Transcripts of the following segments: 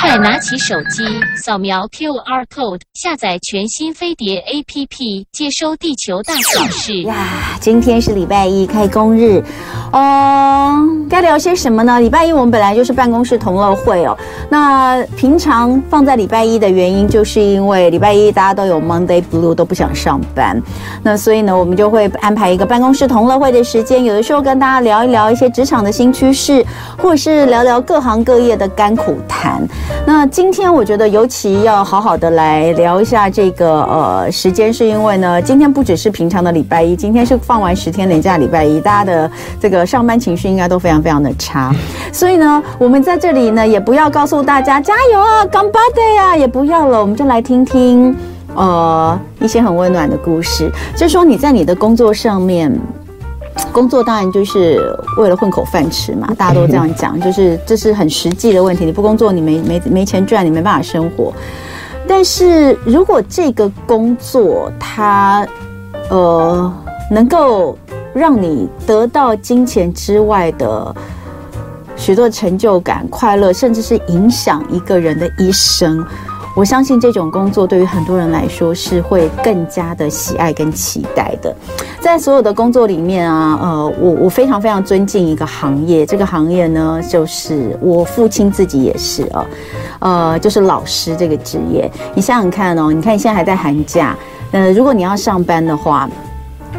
快拿起手机，扫描 QR code，下载全新飞碟 APP，接收地球大小事呀。今天是礼拜一开工日，嗯，该聊些什么呢？礼拜一我们本来就是办公室同乐会哦。那平常放在礼拜一的原因，就是因为礼拜一大家都有 Monday Blue，都不想上班。那所以呢，我们就会安排一个办公室同乐会的时间，有的时候跟大家聊一聊一些职场的新趋势，或者是聊聊各行各业的甘苦谈。那今天我觉得尤其要好好的来聊一下这个呃时间，是因为呢，今天不只是平常的礼拜一，今天是放完十天年假礼拜一，大家的这个上班情绪应该都非常非常的差，所以呢，我们在这里呢也不要告诉大家加油啊，顽张って啊，也不要了，我们就来听听呃一些很温暖的故事，就是说你在你的工作上面。工作当然就是为了混口饭吃嘛，大家都这样讲，就是这是很实际的问题。你不工作，你没没没钱赚，你没办法生活。但是如果这个工作它呃能够让你得到金钱之外的许多成就感、快乐，甚至是影响一个人的一生。我相信这种工作对于很多人来说是会更加的喜爱跟期待的。在所有的工作里面啊，呃，我我非常非常尊敬一个行业，这个行业呢，就是我父亲自己也是啊，呃，就是老师这个职业。你想想看哦，你看你现在还在寒假，呃，如果你要上班的话。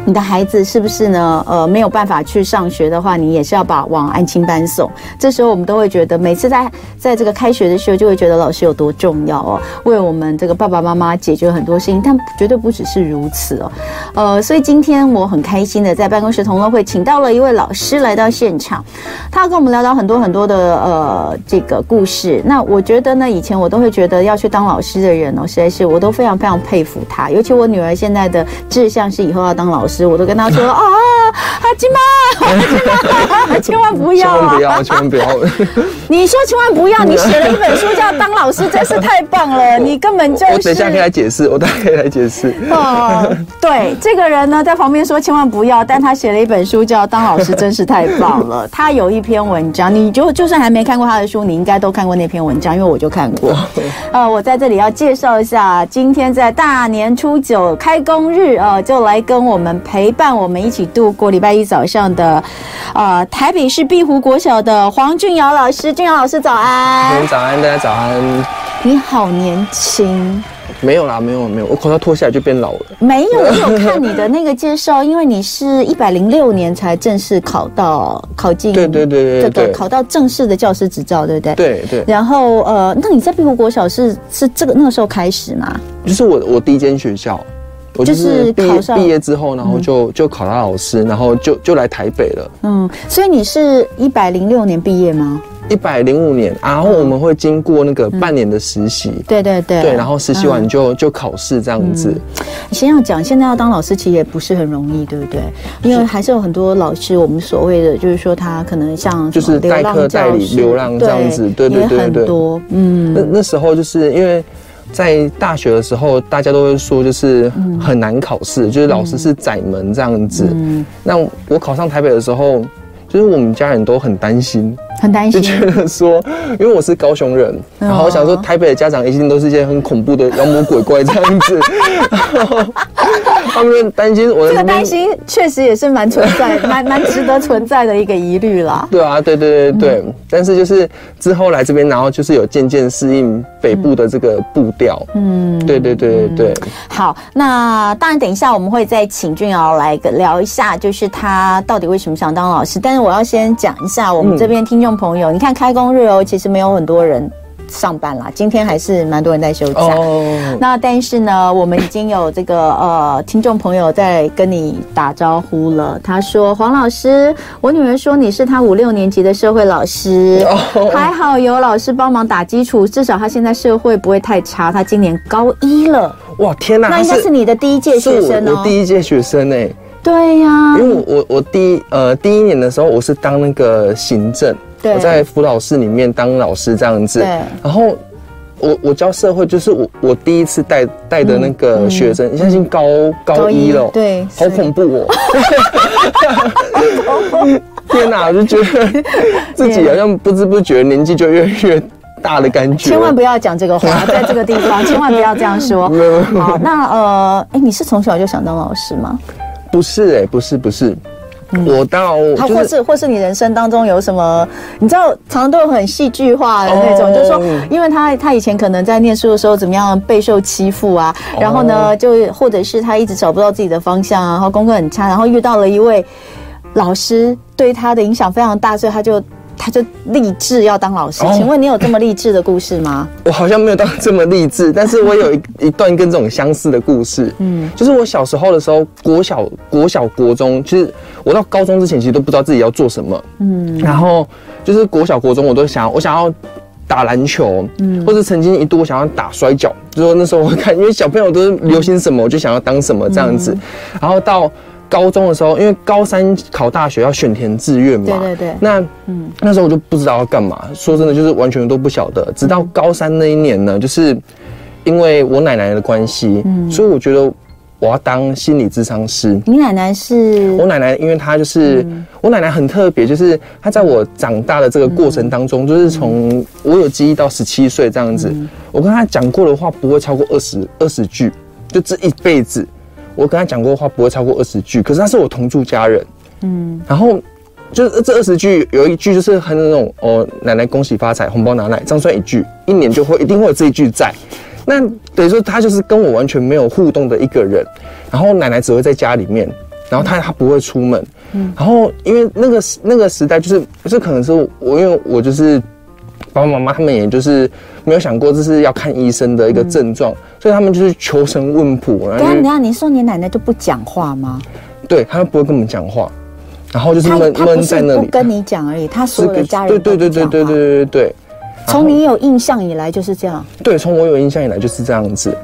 你的孩子是不是呢？呃，没有办法去上学的话，你也是要把往安亲班送。这时候我们都会觉得，每次在在这个开学的时候，就会觉得老师有多重要哦，为我们这个爸爸妈妈解决很多事情。但绝对不只是如此哦。呃，所以今天我很开心的在办公室同乐会请到了一位老师来到现场，他要跟我们聊聊很多很多的呃这个故事。那我觉得呢，以前我都会觉得要去当老师的人哦，实在是我都非常非常佩服他。尤其我女儿现在的志向是以后要当老师。我都跟他说 啊，阿金妈，阿金妈，千万不要啊！千万不要，千万不要！你说千万不要，你写了一本书叫《当老师》，真是太棒了！你根本就是……我等一下可以来解释，我等下可以来解释。哦，对，这个人呢，在旁边说千万不要，但他写了一本书叫《当老师》，真是太棒了。他有一篇文章，你就就算还没看过他的书，你应该都看过那篇文章，因为我就看过。呃，我在这里要介绍一下，今天在大年初九开工日，呃，就来跟我们。陪伴我们一起度过礼拜一早上的，呃，台北市碧湖国小的黄俊尧老师，俊尧老师早安。早安，大家早安。你好年轻。没有啦，没有没有，我口罩脱下来就变老了。没有，我有看你的那个介绍，因为你是一百零六年才正式考到考进，对对对对，这个考到正式的教师执照，对不对？对对。然后呃，那你在碧湖国小是是这个那个时候开始吗？就是我我第一间学校。我就是毕业毕业之后，然后就就考到老师，然后就就来台北了。嗯，所以你是一百零六年毕业吗？一百零五年，然后我们会经过那个半年的实习。对对对。对，然后实习完就就考试这样子。你先要讲，现在要当老师其实也不是很容易，对不对？因为还是有很多老师，我们所谓的就是说他可能像就是代课代理流浪这样子，对对对对对。多嗯。那那时候就是因为。在大学的时候，大家都会说就是很难考试，嗯、就是老师是窄门这样子。嗯、那我考上台北的时候，就是我们家人都很担心，很担心，就觉得说，因为我是高雄人，然后我想说台北的家长一定都是一些很恐怖的妖魔鬼怪这样子。他们担心我的这个担心，确实也是蛮存在、蛮蛮值得存在的一个疑虑啦。对啊，对对对对。嗯、但是就是之后来这边，然后就是有渐渐适应北部的这个步调。嗯，对对对对对。好，那当然，等一下我们会再请俊尧来聊一下，就是他到底为什么想当老师。但是我要先讲一下我们这边听众朋友，嗯、你看开工日哦，其实没有很多人。上班啦，今天还是蛮多人在休假。Oh. 那但是呢，我们已经有这个呃听众朋友在跟你打招呼了。他说：“黄老师，我女儿说你是她五六年级的社会老师，oh. 还好有老师帮忙打基础，至少她现在社会不会太差。她今年高一了。哇，天哪！那应该是你的第一届学生哦。我第一届学生哎。对呀、啊，因为我我我第一呃第一年的时候，我是当那个行政。对我在辅导室里面当老师这样子，对然后我我教社会就是我我第一次带带的那个学生，你相信高高一了，对，好恐怖哦！天哪，我就觉得自己好像不知不觉年纪就越来越大的感觉。千万不要讲这个话，在这个地方千万不要这样说。好，那呃，哎，你是从小就想当老师吗？不是，哎，不是，不是。我到，他或是或是你人生当中有什么？你知道，常常都有很戏剧化的那种，就是说，因为他他以前可能在念书的时候怎么样备受欺负啊，然后呢，就或者是他一直找不到自己的方向啊，然后功课很差，然后遇到了一位老师，对他的影响非常大，所以他就。他就立志要当老师，请问你有这么励志的故事吗？我好像没有到这么励志，但是我有一一段跟这种相似的故事。嗯，就是我小时候的时候，国小、国小、国中，其实我到高中之前，其实都不知道自己要做什么。嗯，然后就是国小、国中，我都想，我想要打篮球，嗯，或者曾经一度我想要打摔跤，就说那时候我看，因为小朋友都是流行什么，我就想要当什么这样子，然后到。高中的时候，因为高三考大学要选填志愿嘛，对对对。那嗯，那时候我就不知道要干嘛。说真的，就是完全都不晓得。直到高三那一年呢，就是因为我奶奶的关系，嗯，所以我觉得我要当心理咨商师。你奶奶是？我奶奶，因为她就是我奶奶很特别，就是她在我长大的这个过程当中，就是从我有记忆到十七岁这样子，我跟她讲过的话不会超过二十二十句，就这一辈子。我跟他讲过的话不会超过二十句，可是他是我同住家人，嗯，然后就是这二十句有一句就是很那种哦，奶奶恭喜发财，红包拿来，这样算一句，一年就会一定会有这一句在。那等于说他就是跟我完全没有互动的一个人，然后奶奶只会在家里面，然后他他不会出门，嗯，然后因为那个那个时代就是是可能是我因为我就是。爸爸妈妈他们也就是没有想过这是要看医生的一个症状，嗯、所以他们就是求神问卜。然后等下，你说你奶奶就不讲话吗？对，他不会跟我们讲话，然后就是闷闷在那里。不跟你讲而已，她所有的家人对对对对对对对对。从你有印象以来就是这样。对，从我有印象以来就是这样子。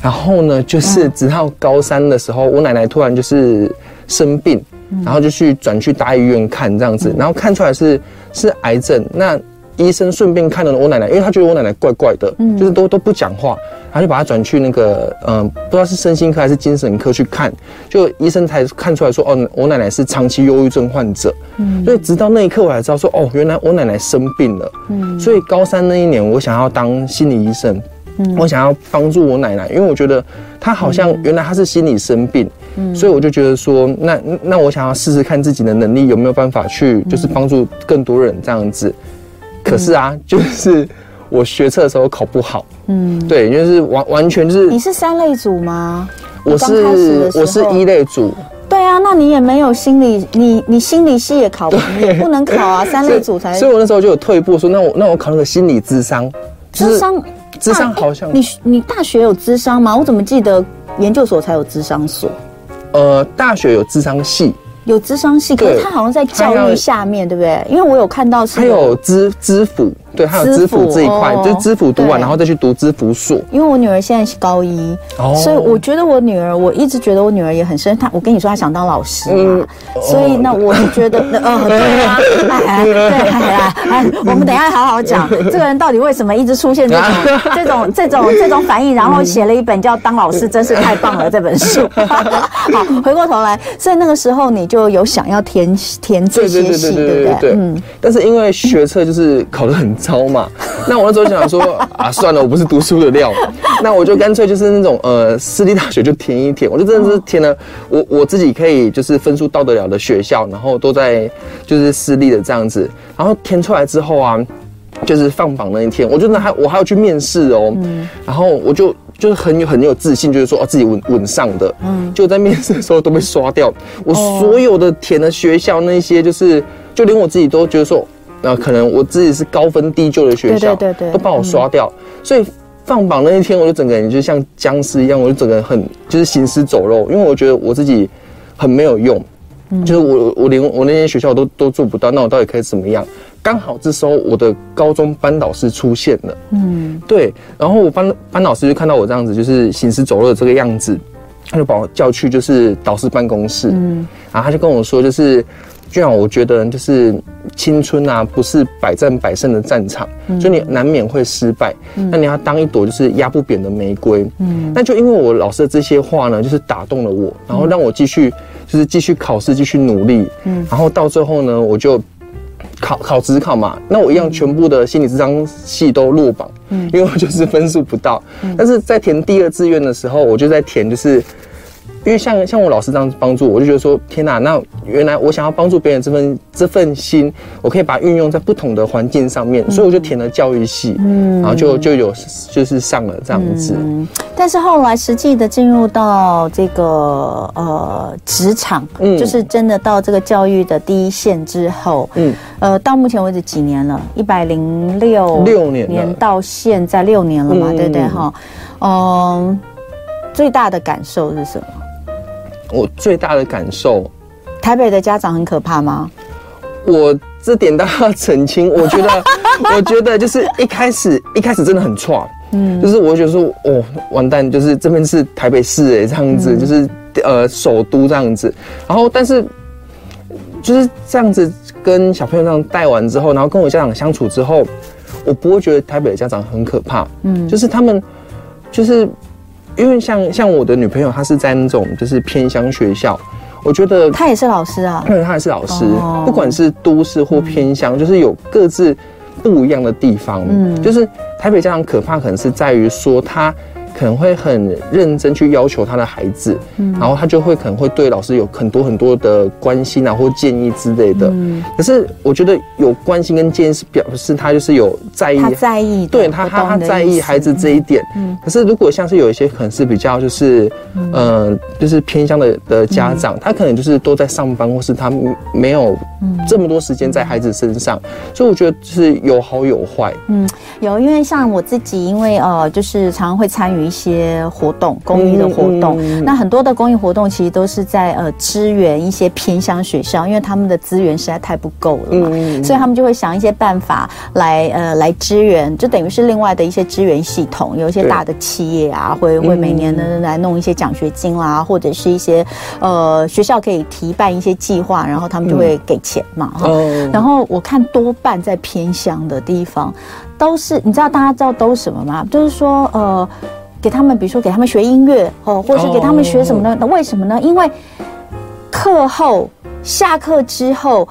然后呢，就是直到高三的时候，我奶奶突然就是生病，然后就去转去大医院看这样子，然后看出来是是癌症。那医生顺便看了我奶奶，因为他觉得我奶奶怪怪的，嗯，就是都都不讲话，他就把他转去那个，嗯，不知道是身心科还是精神科去看，就医生才看出来说，哦，我奶奶是长期忧郁症患者，嗯，所以直到那一刻我才知道说，哦，原来我奶奶生病了，嗯，所以高三那一年我想要当心理医生，嗯，我想要帮助我奶奶，因为我觉得她好像原来她是心理生病，嗯，所以我就觉得说，那那我想要试试看自己的能力有没有办法去，就是帮助更多人这样子。可是啊，就是我学测的时候考不好，嗯，对，就是完完全就是。你是三类组吗？我是我是一类组。对啊，那你也没有心理，你你心理系也考不，也不能考啊，三类组才。所以我那时候就有退步，说那我那我考那个心理智商。智商，智商好像。你你大学有智商吗？我怎么记得研究所才有智商所？呃，大学有智商系。有咨商系，可是他好像在教育下面，对不对？因为我有看到是，他有咨咨辅。对，还有知府这一块，就是知府读完，然后再去读知府所。因为我女儿现在是高一，所以我觉得我女儿，我一直觉得我女儿也很深。她，我跟你说，她想当老师嘛，所以那我就觉得，嗯，对啊，哎，对，哎，哎，我们等一下好好讲，这个人到底为什么一直出现这种、这种、这种、这种反应，然后写了一本叫《当老师真是太棒了》这本书。好，回过头来，所以那个时候你就有想要填填这些戏，对不对？嗯。但是因为学测就是考的很。超嘛，那我那时候想说 啊，算了，我不是读书的料，那我就干脆就是那种呃私立大学就填一填，我就真的是填了我我自己可以就是分数到得了的学校，然后都在就是私立的这样子，然后填出来之后啊，就是放榜那一天，我觉得还我还要去面试哦，然后我就就是很有很有自信，就是说哦自己稳稳上的，嗯，就在面试的时候都被刷掉，我所有的填的学校那些就是就连我自己都觉得说。那可能我自己是高分低就的学校，对对对，都帮我刷掉。所以放榜那一天，我就整个人就像僵尸一样，我就整个人很就是行尸走肉，因为我觉得我自己很没有用，就是我我连我那些学校都都做不到，那我到底可以怎么样？刚好这时候我的高中班导师出现了，嗯，对，然后我班班导师就看到我这样子，就是行尸走肉的这个样子，他就把我叫去就是导师办公室，嗯，然后他就跟我说就是。就像我觉得，就是青春啊，不是百战百胜的战场，嗯、所以你难免会失败。那、嗯、你要当一朵就是压不扁的玫瑰。嗯，那就因为我老师的这些话呢，就是打动了我，然后让我继续，就是继续考试，继续努力。嗯，然后到最后呢，我就考考职考嘛，那我一样全部的心理智商系都落榜，嗯，因为我就是分数不到。嗯，但是在填第二志愿的时候，我就在填就是。因为像像我老师这样帮助我，就觉得说天哪，那原来我想要帮助别人这份这份心，我可以把它运用在不同的环境上面，所以我就填了教育系，嗯，然后就就有就是上了这样子。嗯，但是后来实际的进入到这个呃职场，嗯，就是真的到这个教育的第一线之后，嗯，呃，到目前为止几年了？一百零六六年年到现在六年了嘛，嗯、对不对哈？嗯，最大的感受是什么？我最大的感受，台北的家长很可怕吗？我这点都要澄清。我觉得，我觉得就是一开始，一开始真的很错，嗯，就是我觉得说，哦，完蛋，就是这边是台北市哎，这样子，嗯、就是呃首都这样子。然后，但是就是这样子跟小朋友这样带完之后，然后跟我家长相处之后，我不会觉得台北的家长很可怕，嗯，就是他们就是。因为像像我的女朋友，她是在那种就是偏乡学校，我觉得她也是老师啊，对，她也是老师，不管是都市或偏乡，就是有各自不一样的地方。嗯，就是台北家长可怕，可能是在于说他。可能会很认真去要求他的孩子，嗯，然后他就会可能会对老师有很多很多的关心啊或建议之类的。嗯，可是我觉得有关心跟建议是表示他就是有在意，他在意，对他他他在意孩子这一点。嗯，可是如果像是有一些可能是比较就是嗯、呃、就是偏向的的家长，他可能就是都在上班，或是他没有这么多时间在孩子身上，所以我觉得就是有好有坏。嗯，有，因为像我自己，因为呃就是常常会参与。一些活动，公益的活动，嗯嗯、那很多的公益活动其实都是在呃支援一些偏乡学校，因为他们的资源实在太不够了嘛，嗯、所以他们就会想一些办法来呃来支援，就等于是另外的一些支援系统。有一些大的企业啊，会会每年呢来弄一些奖学金啦，或者是一些呃学校可以提办一些计划，然后他们就会给钱嘛。哈、然后我看多半在偏乡的地方，都是你知道大家知道都什么吗？就是说呃。给他们，比如说给他们学音乐哦，或者是给他们学什么呢？那为什么呢？因为课后下课之后，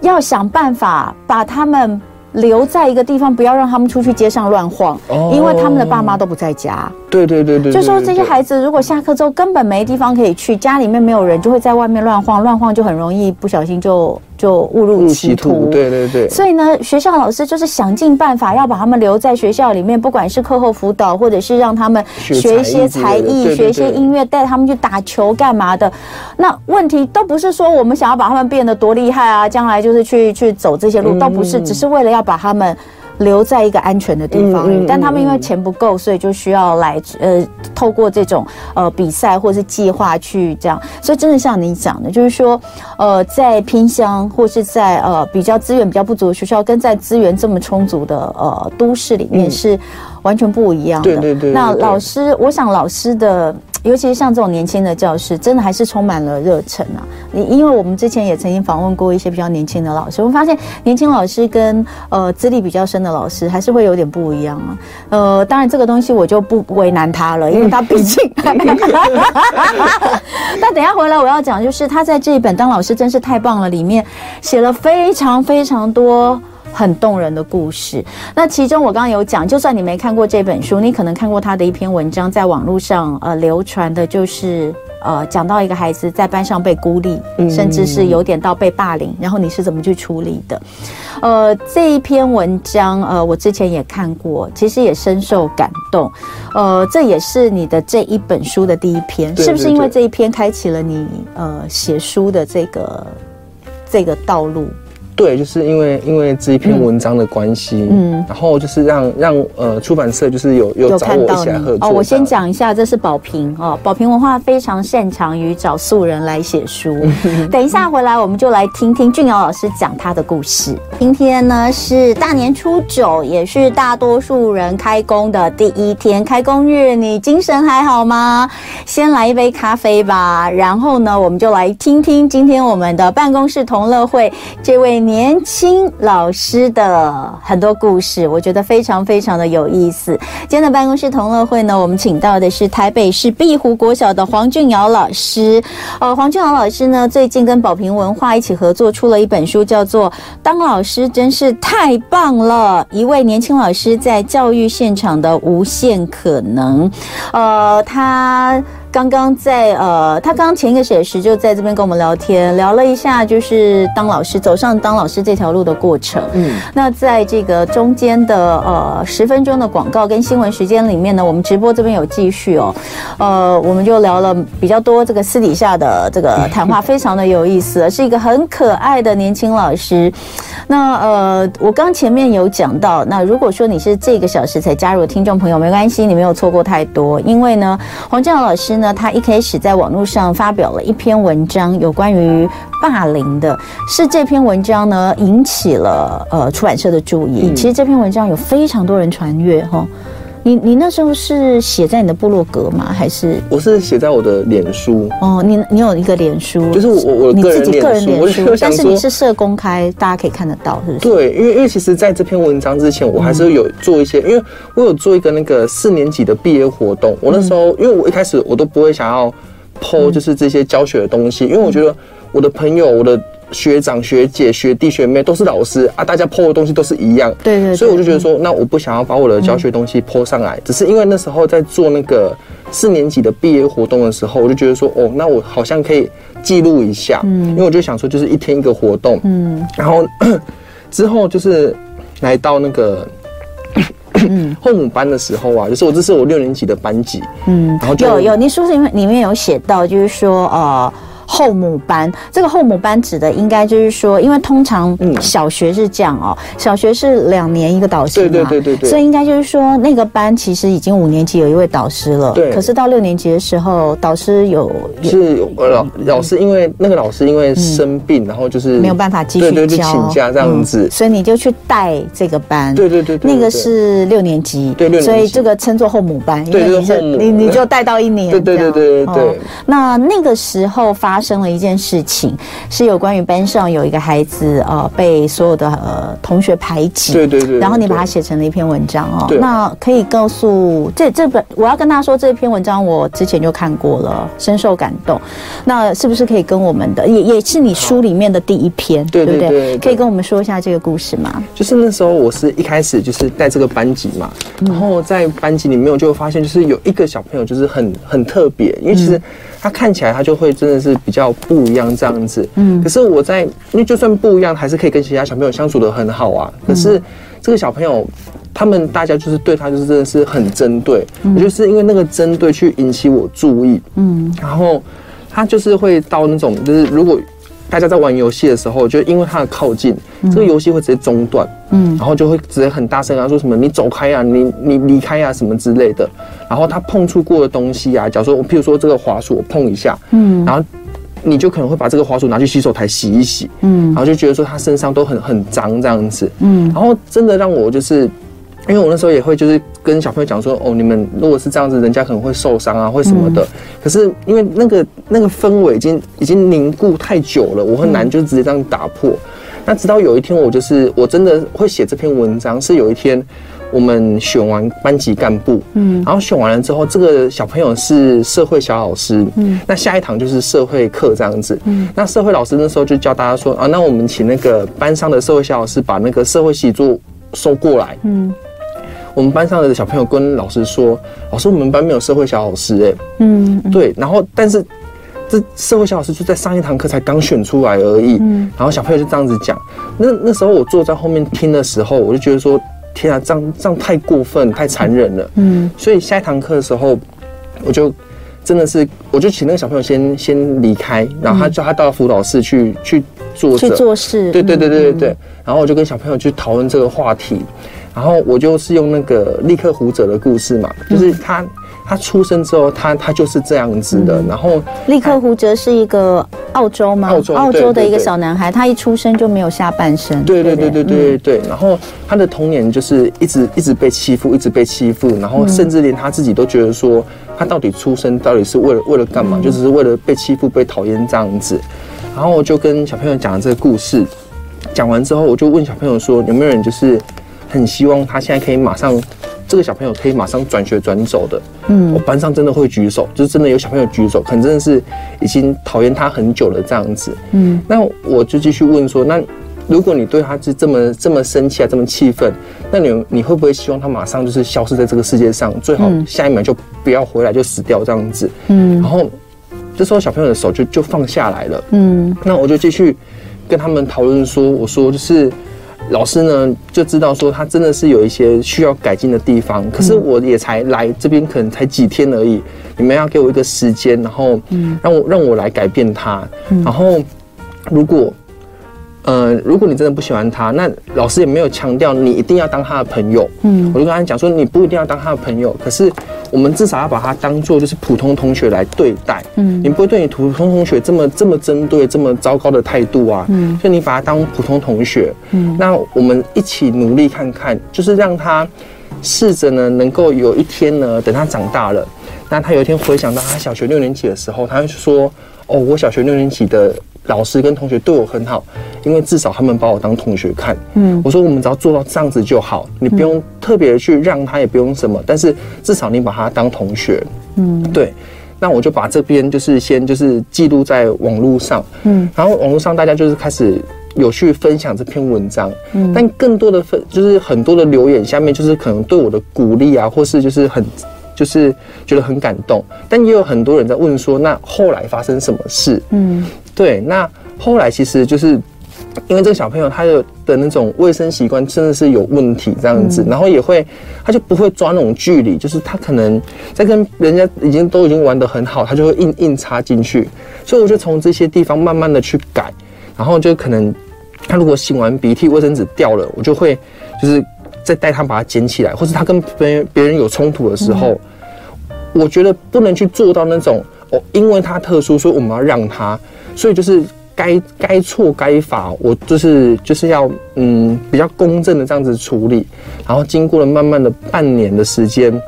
要想办法把他们留在一个地方，不要让他们出去街上乱晃，因为他们的爸妈都不在家。对对对对，就说这些孩子如果下课之后根本没地方可以去，家里面没有人，就会在外面乱晃，乱晃就很容易不小心就就误入歧途。对对对。所以呢，学校老师就是想尽办法要把他们留在学校里面，不管是课后辅导，或者是让他们学一些才艺，学一些音乐，带他们去打球干嘛的。那问题都不是说我们想要把他们变得多厉害啊，将来就是去去走这些路，都不是，只是为了要把他们。留在一个安全的地方，嗯嗯嗯、但他们因为钱不够，所以就需要来呃，透过这种呃比赛或是计划去这样。所以真的像你讲的，就是说呃，在偏乡或是在呃比较资源比较不足的学校，跟在资源这么充足的呃都市里面是完全不一样的。对对对。那老师，我想老师的。尤其是像这种年轻的教师，真的还是充满了热忱啊！你因为我们之前也曾经访问过一些比较年轻的老师，我们发现年轻老师跟呃资历比较深的老师还是会有点不一样啊。呃，当然这个东西我就不为难他了，因为他毕竟。那等一下回来我要讲，就是他在这一本《当老师真是太棒了》里面写了非常非常多。很动人的故事。那其中我刚刚有讲，就算你没看过这本书，你可能看过他的一篇文章，在网络上呃流传的，就是呃讲到一个孩子在班上被孤立，甚至是有点到被霸凌，然后你是怎么去处理的？呃，这一篇文章呃我之前也看过，其实也深受感动。呃，这也是你的这一本书的第一篇，是不是因为这一篇开启了你呃写书的这个这个道路？对，就是因为因为这一篇文章的关系，嗯，然后就是让让呃出版社就是有有找我一起来合作。哦，我先讲一下，这是宝瓶哦，宝瓶文化非常擅长于找素人来写书。等一下回来，我们就来听听俊尧老师讲他的故事。今天呢是大年初九，也是大多数人开工的第一天，开工日，你精神还好吗？先来一杯咖啡吧，然后呢，我们就来听听今天我们的办公室同乐会这位。年轻老师的很多故事，我觉得非常非常的有意思。今天的办公室同乐会呢，我们请到的是台北市碧湖国小的黄俊尧老师。呃，黄俊尧老师呢，最近跟宝瓶文化一起合作出了一本书，叫做《当老师真是太棒了》，一位年轻老师在教育现场的无限可能。呃，他。刚刚在呃，他刚刚前一个小时就在这边跟我们聊天，聊了一下就是当老师走上当老师这条路的过程。嗯，那在这个中间的呃十分钟的广告跟新闻时间里面呢，我们直播这边有继续哦，呃，我们就聊了比较多这个私底下的这个谈话，非常的有意思，是一个很可爱的年轻老师。那呃，我刚前面有讲到，那如果说你是这个小时才加入的听众朋友，没关系，你没有错过太多，因为呢，黄俊尧老师呢。那他一开始在网络上发表了一篇文章，有关于霸凌的，是这篇文章呢引起了呃出版社的注意。嗯、其实这篇文章有非常多人传阅哈。你你那时候是写在你的部落格吗？还是我是写在我的脸书？哦，你你有一个脸书，就是我我你自己个人脸书，但是你是设公开，大家可以看得到，是不是？对，因为因为其实在这篇文章之前，我还是有做一些，嗯、因为我有做一个那个四年级的毕业活动。我那时候，嗯、因为我一开始我都不会想要 po 就是这些教学的东西，嗯、因为我觉得我的朋友，我的。学长学姐学弟学妹都是老师啊，大家 po 的东西都是一样，对，对对，所以我就觉得说，那我不想要把我的教学东西 po 上来，只是因为那时候在做那个四年级的毕业活动的时候，我就觉得说，哦，那我好像可以记录一下，嗯，因为我就想说，就是一天一个活动，嗯，然后 之后就是来到那个 后母班的时候啊，就是我这是我六年级的班级，嗯，然后就有有，你书里面里面有写到，就是说呃。后母班，这个后母班指的应该就是说，因为通常小学是这样哦，小学是两年一个导师嘛，对对对对，所以应该就是说那个班其实已经五年级有一位导师了，对。可是到六年级的时候，导师有是老老师，因为那个老师因为生病，然后就是没有办法继续教，请假这样子，所以你就去带这个班，对对对，那个是六年级，对所以这个称作后母班，对，就是你你就带到一年，对对对对对。那那个时候发。发生了一件事情，是有关于班上有一个孩子呃被所有的呃同学排挤，对对对，然后你把它写成了一篇文章哦。那可以告诉这这本，我要跟他说这篇文章我之前就看过了，深受感动。那是不是可以跟我们的也也是你书里面的第一篇，对不对？可以跟我们说一下这个故事吗？就是那时候我是一开始就是带这个班级嘛，然后在班级里面我就发现就是有一个小朋友就是很很特别，因为其实。他看起来他就会真的是比较不一样这样子，嗯，可是我在，因为就算不一样，还是可以跟其他小朋友相处的很好啊。可是这个小朋友，他们大家就是对他就是真的是很针对，我就是因为那个针对去引起我注意，嗯，然后他就是会到那种就是如果。大家在玩游戏的时候，就因为他的靠近，嗯、这个游戏会直接中断，嗯，然后就会直接很大声啊，说什么你走开啊，你你离开啊，什么之类的。然后他碰触过的东西啊，假如说我譬如说这个滑鼠我碰一下，嗯，然后你就可能会把这个滑鼠拿去洗手台洗一洗，嗯，然后就觉得说他身上都很很脏这样子，嗯，然后真的让我就是。因为我那时候也会就是跟小朋友讲说，哦，你们如果是这样子，人家可能会受伤啊，或什么的。嗯、可是因为那个那个氛围已经已经凝固太久了，我很难就直接这样打破。嗯、那直到有一天，我就是我真的会写这篇文章，是有一天我们选完班级干部，嗯，然后选完了之后，这个小朋友是社会小老师，嗯，那下一堂就是社会课这样子，嗯，那社会老师那时候就教大家说，啊，那我们请那个班上的社会小老师把那个社会习作收过来，嗯。我们班上的小朋友跟老师说：“老师，我们班没有社会小老师。”哎，嗯，对。然后，但是这社会小老师就在上一堂课才刚选出来而已。嗯，然后小朋友就这样子讲。那那时候我坐在后面听的时候，我就觉得说：“天啊，这样这样太过分，太残忍了。”嗯，所以下一堂课的时候，我就真的是，我就请那个小朋友先先离开，然后他叫他到辅导室去去做去做事。对对对对对对。然后我就跟小朋友去讨论这个话题。然后我就是用那个立刻胡哲的故事嘛，就是他他出生之后，他他就是这样子的。然后立刻胡哲是一个澳洲吗？澳洲澳洲的一个小男孩，他一出生就没有下半身。对对对对对对对。然后他的童年就是一直一直被欺负，一直被欺负，然后甚至连他自己都觉得说，他到底出生到底是为了为了干嘛？就只是为了被欺负、被讨厌这样子。然后我就跟小朋友讲了这个故事。讲完之后，我就问小朋友说，有没有人就是很希望他现在可以马上，这个小朋友可以马上转学转走的？嗯，我班上真的会举手，就是真的有小朋友举手，可能真的是已经讨厌他很久了这样子。嗯，那我就继续问说，那如果你对他是这么这么生气啊，这么气愤，那你你会不会希望他马上就是消失在这个世界上，最好下一秒就不要回来就死掉这样子？嗯，然后。这时候小朋友的手就就放下来了，嗯，那我就继续跟他们讨论说，我说就是老师呢就知道说他真的是有一些需要改进的地方，可是我也才来这边可能才几天而已，你们要给我一个时间，然后让我让我来改变他，然后如果。呃，如果你真的不喜欢他，那老师也没有强调你一定要当他的朋友。嗯，我就跟他讲说，你不一定要当他的朋友，可是我们至少要把他当做就是普通同学来对待。嗯，你不会对你普通同学这么这么针对，这么糟糕的态度啊。嗯，所以你把他当普通同学。嗯，那我们一起努力看看，就是让他试着呢，能够有一天呢，等他长大了，那他有一天回想到他小学六年级的时候，他会说：“哦，我小学六年级的。”老师跟同学对我很好，因为至少他们把我当同学看。嗯，我说我们只要做到这样子就好，你不用特别去让他，也不用什么，但是至少你把他当同学。嗯，对。那我就把这边就是先就是记录在网络上。嗯，然后网络上大家就是开始有去分享这篇文章。嗯，但更多的分就是很多的留言下面就是可能对我的鼓励啊，或是就是很就是觉得很感动，但也有很多人在问说，那后来发生什么事？嗯。对，那后来其实就是因为这个小朋友他的的那种卫生习惯真的是有问题这样子，然后也会他就不会抓那种距离，就是他可能在跟人家已经都已经玩得很好，他就会硬硬插进去，所以我就从这些地方慢慢的去改，然后就可能他如果擤完鼻涕卫生纸掉了，我就会就是再带他把它捡起来，或是他跟别人别人有冲突的时候，我觉得不能去做到那种哦，因为他特殊，所以我们要让他。所以就是该该错该罚，我就是就是要嗯比较公正的这样子处理，然后经过了慢慢的半年的时间，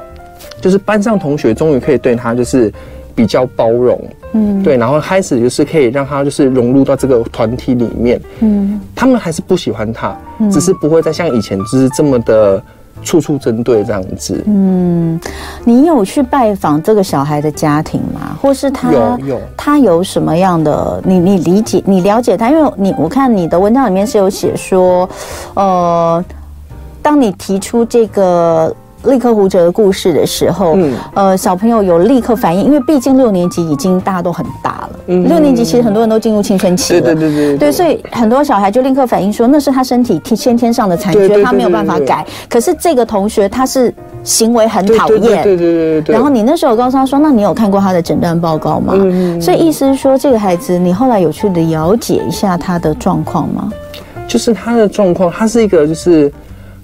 就是班上同学终于可以对他就是比较包容，嗯，对，然后开始就是可以让他就是融入到这个团体里面，嗯，他们还是不喜欢他，只是不会再像以前就是这么的。处处针对这样子。嗯，你有去拜访这个小孩的家庭吗？或是他有有他有什么样的？你你理解你了解他？因为你我看你的文章里面是有写说，呃，当你提出这个。立刻胡哲的故事的时候，嗯，呃，小朋友有立刻反应，因为毕竟六年级已经大家都很大了。嗯，六年级其实很多人都进入青春期了，对对对对，对，所以很多小孩就立刻反应说，那是他身体先天上的残缺，他没有办法改。可是这个同学他是行为很讨厌，对对对对对。然后你那时候告诉他说，那你有看过他的诊断报告吗？嗯，所以意思是说，这个孩子你后来有去了解一下他的状况吗？就是他的状况，他是一个就是。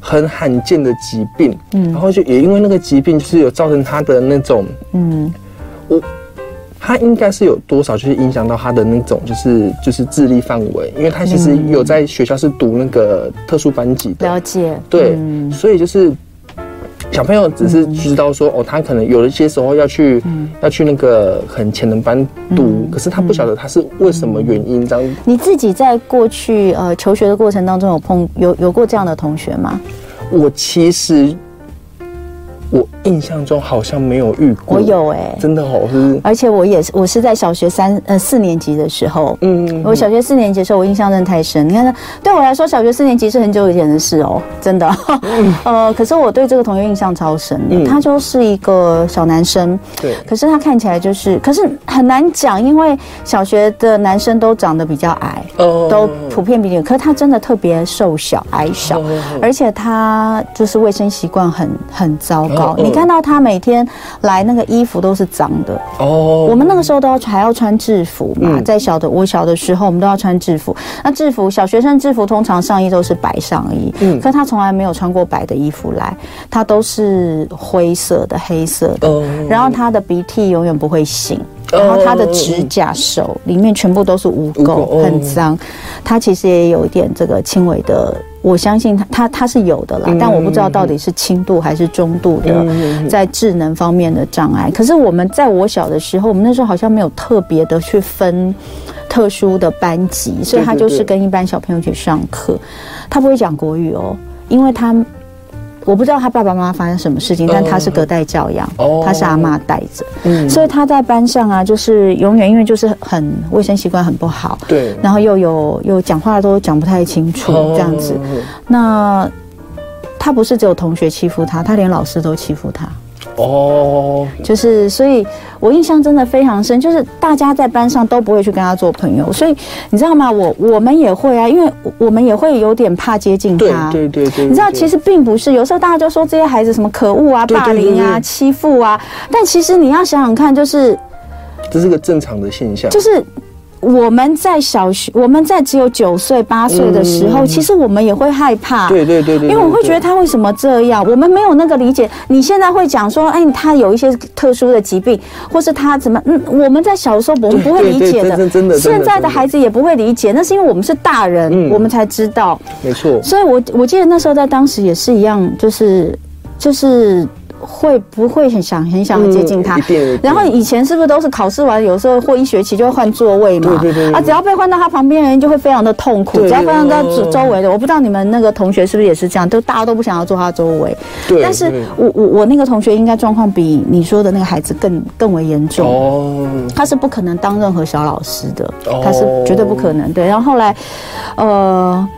很罕见的疾病，嗯，然后就也因为那个疾病，就是有造成他的那种，嗯，我他应该是有多少就是影响到他的那种，就是就是智力范围，因为他其实有在学校是读那个特殊班级的，了解，对，嗯，所以就是小朋友只是知道说，哦，他可能有一些时候要去，嗯，要去那个很潜能班读，可是他不晓得他是为什么原因这样。你自己在过去呃求学的过程当中有碰有有过这样的同学吗？我其实。我印象中好像没有遇过，我有哎、欸，真的好、哦、是，而且我也是，我是在小学三呃四年级的时候，嗯，我小学四年级的时候，我印象真的太深。你看，对我来说，小学四年级是很久以前的事哦，真的。嗯、呃，可是我对这个同学印象超深他就是一个小男生，对，可是他看起来就是，可是很难讲，因为小学的男生都长得比较矮，哦，都普遍比较，可是他真的特别瘦小矮小，哦、而且他就是卫生习惯很很糟糕。你看到他每天来那个衣服都是脏的哦。我们那个时候都要还要穿制服嘛，在小的我小的时候，我们都要穿制服。那制服小学生制服通常上衣都是白上衣，嗯，可他从来没有穿过白的衣服来，他都是灰色的、黑色的。然后他的鼻涕永远不会擤，然后他的指甲、手里面全部都是污垢，很脏。他其实也有一点这个轻微的，我相信他他他是有的啦，但我不知道到底是轻度还是中度的，在智能方面的障碍。可是我们在我小的时候，我们那时候好像没有特别的去分特殊的班级，所以他就是跟一般小朋友去上课。他不会讲国语哦，因为他。我不知道他爸爸妈妈发生什么事情，但他是隔代教养，哦、他是阿妈带着，嗯，所以他在班上啊，就是永远因为就是很卫生习惯很不好，对，然后又有又讲话都讲不太清楚这样子，哦、那他不是只有同学欺负他，他连老师都欺负他。哦，就是，所以我印象真的非常深，就是大家在班上都不会去跟他做朋友，所以你知道吗？我我们也会啊，因为我们也会有点怕接近他。对对对，对。你知道，其实并不是，有时候大家就说这些孩子什么可恶啊、霸凌啊、欺负啊，但其实你要想想看，就是这是个正常的现象，就是。我们在小学，我们在只有九岁八岁的时候，其实我们也会害怕。对对对对，因为我会觉得他为什么这样，我们没有那个理解。你现在会讲说，哎，他有一些特殊的疾病，或是他怎么？嗯，我们在小时候我们不会理解的。真的，现在的孩子也不会理解，那是因为我们是大人，我们才知道。没错。所以我我记得那时候在当时也是一样，就是就是。会不会很想很想接近他？然后以前是不是都是考试完，有时候或一学期就会换座位嘛？对对对。啊，只要被换到他旁边的人，就会非常的痛苦。只要被换到周周围的，我不知道你们那个同学是不是也是这样，都大家都不想要坐他周围。对。但是我我我那个同学应该状况比你说的那个孩子更更为严重。哦。他是不可能当任何小老师的，他是绝对不可能。对。然后后来，呃。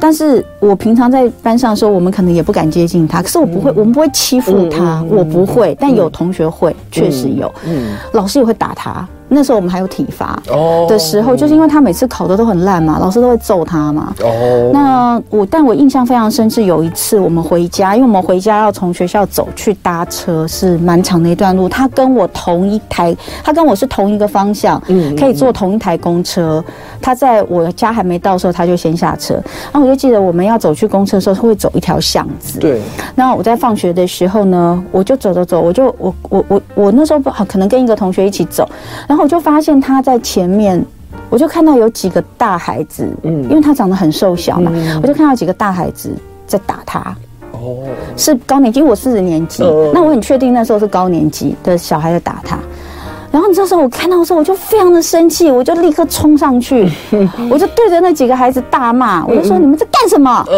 但是我平常在班上的时候，我们可能也不敢接近他。可是我不会，我们不会欺负他，我不会。但有同学会，确实有。嗯，老师也会打他。那时候我们还有体罚的时候，就是因为他每次考的都很烂嘛，老师都会揍他嘛。哦。那我，但我印象非常深，是有一次我们回家，因为我们回家要从学校走去搭车，是蛮长的一段路。他跟我同一台，他跟我是同一个方向，嗯，可以坐同一台公车。他在我家还没到的时候，他就先下车。然后我就记得我们要走去公车的时候，他会走一条巷子。对。那我在放学的时候呢，我就走走走，我就我我我我那时候不好，可能跟一个同学一起走。然后我就发现他在前面，我就看到有几个大孩子，嗯，因为他长得很瘦小嘛，嗯、我就看到几个大孩子在打他。哦，是高年级，我四年级，哦、那我很确定那时候是高年级的小孩在打他。然后你这时候我看到的时候，我就非常的生气，我就立刻冲上去，我就对着那几个孩子大骂，我就说：“你们在干什么？”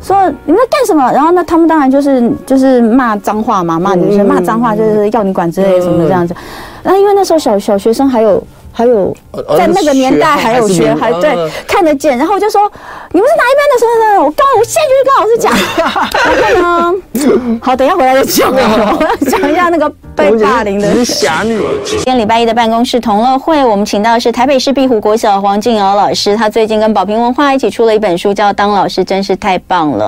说你们在干什么？然后那他们当然就是就是骂脏话嘛，骂女生骂脏话就是要你管之类的什么这样子。然那因为那时候小小学生还有。还有在那个年代还有学还对看得见，然后我就说你们是哪一班的？什么的？我刚我现在就去跟老师讲。然后呢，好，等一下回来再讲。我要讲一下那个被霸凌的侠女。今天礼拜一的办公室同乐会，我们请到的是台北市碧湖国小黄静瑶老师，她最近跟宝平文化一起出了一本书，叫《当老师真是太棒了》。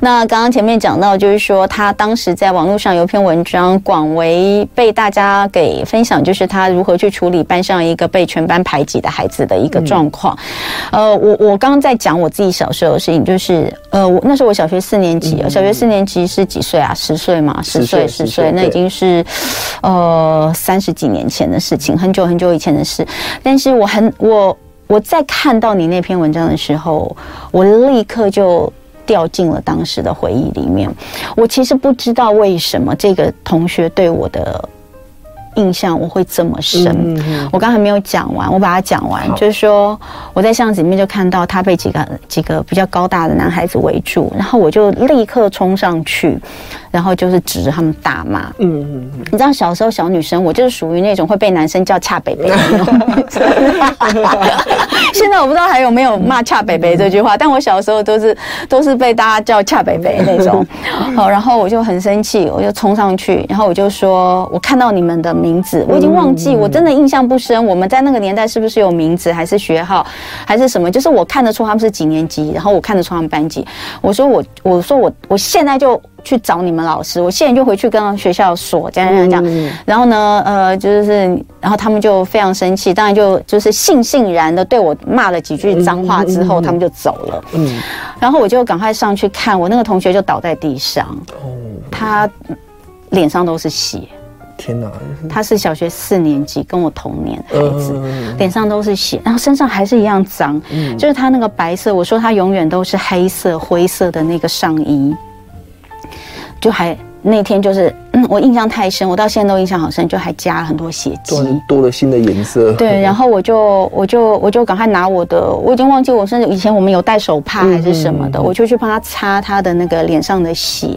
那刚刚前面讲到，就是说她当时在网络上有篇文章广为被大家给分享，就是她如何去处理班上一个。被全班排挤的孩子的一个状况，呃，我我刚刚在讲我自己小时候的事情，就是呃，我那时候我小学四年级，小学四年级是几岁啊？十岁嘛，十岁十岁，那已经是呃三十几年前的事情，很久很久以前的事。但是我很我我在看到你那篇文章的时候，我立刻就掉进了当时的回忆里面。我其实不知道为什么这个同学对我的。印象我会这么深，嗯嗯、我刚才没有讲完，我把它讲完，就是说我在巷子里面就看到他被几个几个比较高大的男孩子围住，然后我就立刻冲上去，然后就是指着他们大骂。嗯嗯，嗯你知道小时候小女生，我就是属于那种会被男生叫恰北北的那种。现在我不知道还有没有骂恰北北这句话，但我小时候都是都是被大家叫恰北北那种。好，然后我就很生气，我就冲上去，然后我就说，我看到你们的。名字我已经忘记，我真的印象不深。我们在那个年代是不是有名字，还是学号，还是什么？就是我看得出他们是几年级，然后我看得出他们班级。我说我，我说我，我现在就去找你们老师，我现在就回去跟学校说，这样这样这样。然后呢，呃，就是，然后他们就非常生气，当然就就是悻悻然的对我骂了几句脏话之后，他们就走了。嗯，然后我就赶快上去看，我那个同学就倒在地上，他脸上都是血。天哪！他是小学四年级，跟我同年孩子，脸、呃、上都是血，然后身上还是一样脏，嗯、就是他那个白色，我说他永远都是黑色、灰色的那个上衣，就还那天就是，嗯，我印象太深，我到现在都印象好深，就还加了很多血迹，多了新的颜色。对，然后我就我就我就赶快拿我的，我已经忘记我甚至以前我们有戴手帕还是什么的，嗯、我就去帮他擦他的那个脸上的血。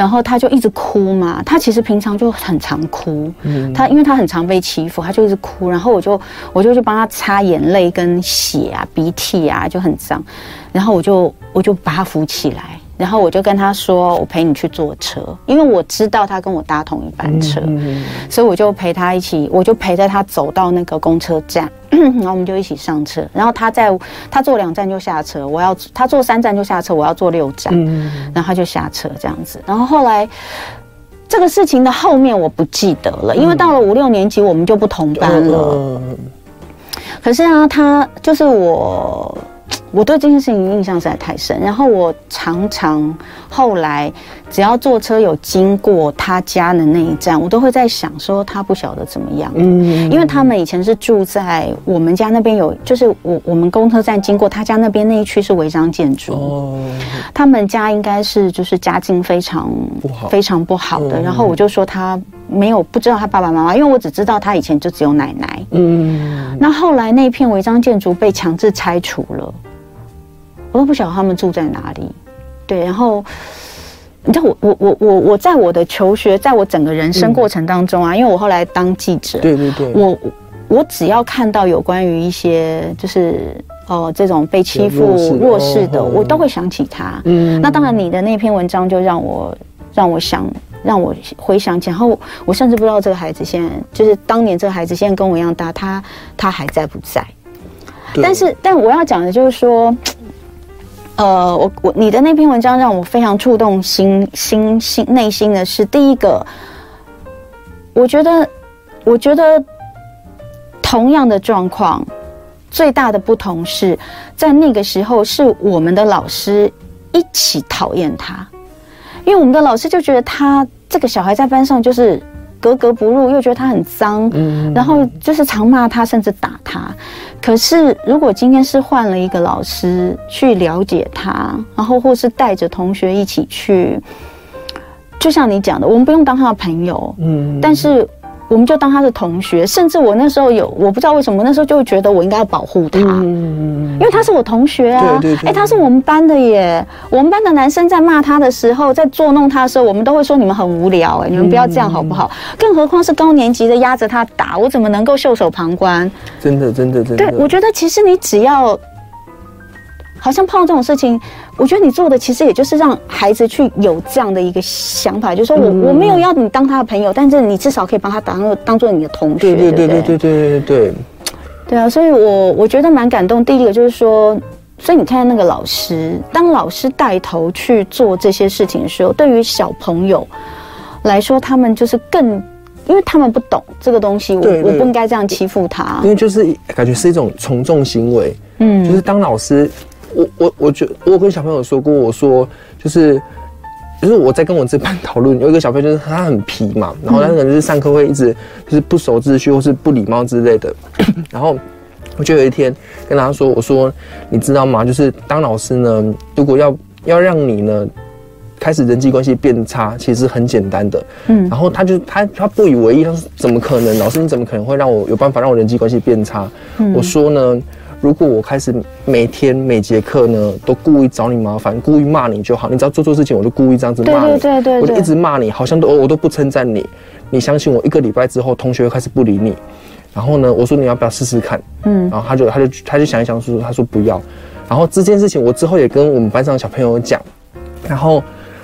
然后他就一直哭嘛，他其实平常就很常哭，嗯，他因为他很常被欺负，他就一直哭。然后我就我就去帮他擦眼泪跟血啊、鼻涕啊，就很脏。然后我就我就把他扶起来，然后我就跟他说：“我陪你去坐车，因为我知道他跟我搭同一班车，嗯，所以我就陪他一起，我就陪着他走到那个公车站。”然后我们就一起上车，然后他在他坐两站就下车，我要他坐三站就下车，我要坐六站，嗯，然后他就下车这样子。然后后来这个事情的后面我不记得了，因为到了五六年级我们就不同班了。可是啊，他就是我。我对这件事情印象实在太深，然后我常常后来只要坐车有经过他家的那一站，我都会在想说他不晓得怎么样，嗯，因为他们以前是住在我们家那边有，就是我我们公车站经过他家那边那一区是违章建筑，哦，他们家应该是就是家境非常不好，非常不好的，然后我就说他没有不知道他爸爸妈妈，因为我只知道他以前就只有奶奶，嗯，那后来那片违章建筑被强制拆除了。我都不晓得他们住在哪里，对，然后你知道我我我我我在我的求学，在我整个人生过程当中啊，嗯、因为我后来当记者，对对对，我我只要看到有关于一些就是哦、呃、这种被欺负弱势的，我都会想起他。嗯，那当然你的那篇文章就让我让我想让我回想起，然后我甚至不知道这个孩子现在就是当年这个孩子现在跟我一样大，他他还在不在？但是但我要讲的就是说。呃，我我你的那篇文章让我非常触动心心心内心的是，第一个，我觉得，我觉得同样的状况，最大的不同是在那个时候是我们的老师一起讨厌他，因为我们的老师就觉得他这个小孩在班上就是。格格不入，又觉得他很脏，嗯，然后就是常骂他，甚至打他。可是如果今天是换了一个老师去了解他，然后或是带着同学一起去，就像你讲的，我们不用当他的朋友，嗯，但是。我们就当他是同学，甚至我那时候有，我不知道为什么那时候就会觉得我应该要保护他，嗯，因为他是我同学啊，对对对，哎，他是我们班的耶。我们班的男生在骂他的时候，在捉弄他的时候，我们都会说你们很无聊，哎，你们不要这样好不好？更何况是高年级的压着他打，我怎么能够袖手旁观？真的，真的，真的。对，我觉得其实你只要。好像碰到这种事情，我觉得你做的其实也就是让孩子去有这样的一个想法，就是说我我没有要你当他的朋友，但是你至少可以帮他当当做你的同学。对对对对对对对对。对啊，所以我我觉得蛮感动。第一个就是说，所以你看那个老师，当老师带头去做这些事情的时候，对于小朋友来说，他们就是更，因为他们不懂这个东西，我我不应该这样欺负他。因为就是感觉是一种从众行为，嗯，就是当老师。我我我觉得我跟小朋友说过，我说就是就是我在跟我这班讨论，有一个小朋友就是他很皮嘛，然后他可能就是上课会一直就是不守秩序或是不礼貌之类的，然后我就有一天跟他说，我说你知道吗？就是当老师呢，如果要要让你呢开始人际关系变差，其实很简单的，嗯，然后他就他他不以为意，他说怎么可能？老师你怎么可能会让我有办法让我人际关系变差？嗯，我说呢。如果我开始每天每节课呢都故意找你麻烦，故意骂你就好，你只要做错事情，我就故意这样子骂你，对对对对，我就一直骂你，好像都我都不称赞你。你相信我，一个礼拜之后，同学会开始不理你。然后呢，我说你要不要试试看？嗯，然后他就他就他就想一想说，他说不要。然后这件事情我之后也跟我们班上的小朋友讲，然后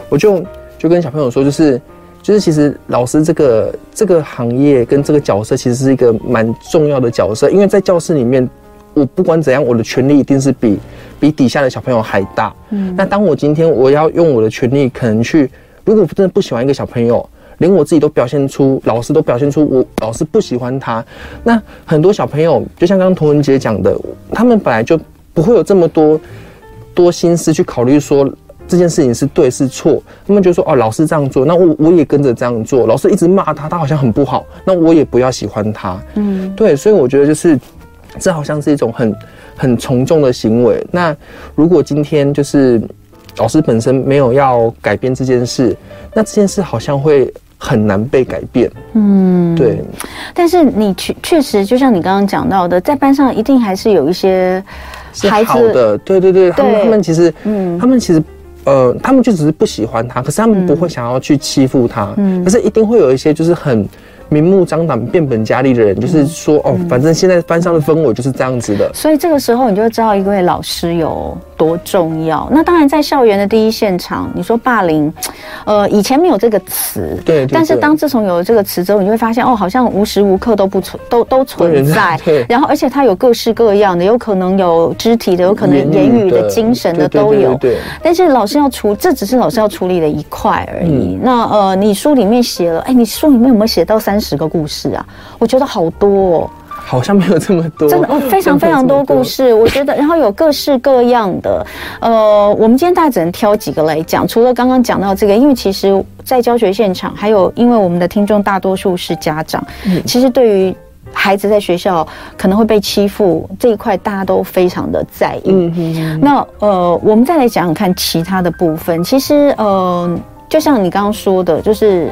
我就就跟小朋友说，就是就是其实老师这个这个行业跟这个角色其实是一个蛮重要的角色，因为在教室里面。我不管怎样，我的权利一定是比比底下的小朋友还大。嗯，那当我今天我要用我的权利，可能去，如果真的不喜欢一个小朋友，连我自己都表现出，老师都表现出我老师不喜欢他，那很多小朋友就像刚刚童文杰讲的，他们本来就不会有这么多多心思去考虑说，这件事情是对是错，他们就说哦，老师这样做，那我我也跟着这样做。老师一直骂他，他好像很不好，那我也不要喜欢他。嗯，对，所以我觉得就是这好像是一种很很从众的行为。那如果今天就是老师本身没有要改变这件事，那这件事好像会很难被改变。嗯，对。但是你确确实就像你刚刚讲到的，在班上一定还是有一些孩子，好的，对对对，对他们他们其实，嗯，他们其实。呃，他们就只是不喜欢他，可是他们不会想要去欺负他，嗯，可是一定会有一些就是很。明目张胆、变本加厉的人，就是说哦，反正现在班上的氛围就是这样子的。所以这个时候你就知道一位老师有多重要。那当然，在校园的第一现场，你说霸凌，呃，以前没有这个词，对。但是当自从有了这个词之后，你就会发现哦，好像无时无刻都不存，都都存在。对。然后，而且它有各式各样的，有可能有肢体的，有可能言语的、精神的都有。对。但是老师要处，这只是老师要处理的一块而已。那呃，你书里面写了，哎，你书里面有没有写到三？三十个故事啊，我觉得好多哦，好像没有这么多，真的哦，非常非常多故事。我觉得，然后有各式各样的，呃，我们今天大概只能挑几个来讲。除了刚刚讲到这个，因为其实，在教学现场，还有因为我们的听众大多数是家长，嗯，其实对于孩子在学校可能会被欺负这一块，大家都非常的在意。嗯嗯。那呃，我们再来讲讲看其他的部分。其实呃，就像你刚刚说的，就是。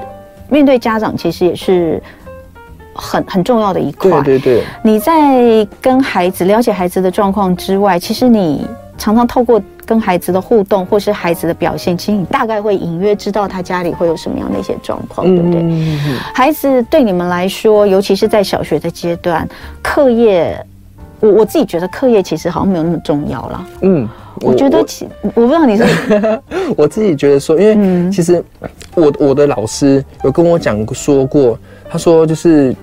面对家长，其实也是很很重要的一块。对对对。你在跟孩子了解孩子的状况之外，其实你常常透过跟孩子的互动，或是孩子的表现，其实你大概会隐约知道他家里会有什么样的一些状况，对不对？嗯。孩子对你们来说，尤其是在小学的阶段，课业，我我自己觉得课业其实好像没有那么重要了。嗯。我，觉得其我，我不知道你是，我自己觉得说，因为其实我我的老师有跟我讲说过，他说就是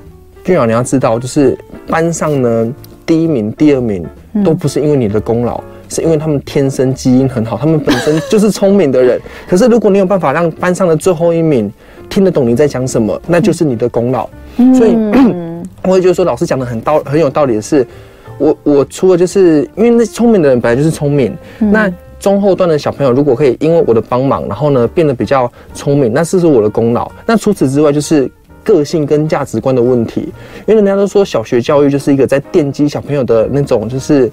俊尧，你要知道，就是班上呢第一名、第二名都不是因为你的功劳，是因为他们天生基因很好，他们本身就是聪明的人。可是如果你有办法让班上的最后一名听得懂你在讲什么，那就是你的功劳。所以 我也觉得说，老师讲的很道很有道理的是。我我除了就是因为那聪明的人本来就是聪明，嗯、那中后段的小朋友如果可以因为我的帮忙，然后呢变得比较聪明，那是不是我的功劳？那除此之外就是个性跟价值观的问题，因为人家都说小学教育就是一个在奠基小朋友的那种就是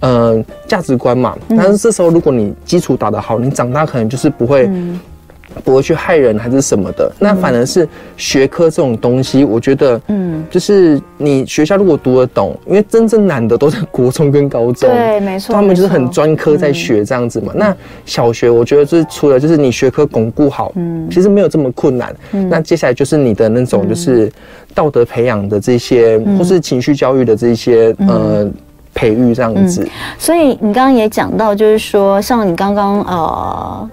嗯价值观嘛，但是这时候如果你基础打得好，你长大可能就是不会。嗯不会去害人还是什么的，那反而是学科这种东西，我觉得，嗯，就是你学校如果读得懂，因为真正难的都在国中跟高中，对，没错，他们就是很专科在学这样子嘛。那小学我觉得就是除了就是你学科巩固好，嗯，其实没有这么困难。那接下来就是你的那种就是道德培养的这些，或是情绪教育的这些呃培育这样子。所以你刚刚也讲到，就是说像你刚刚呃。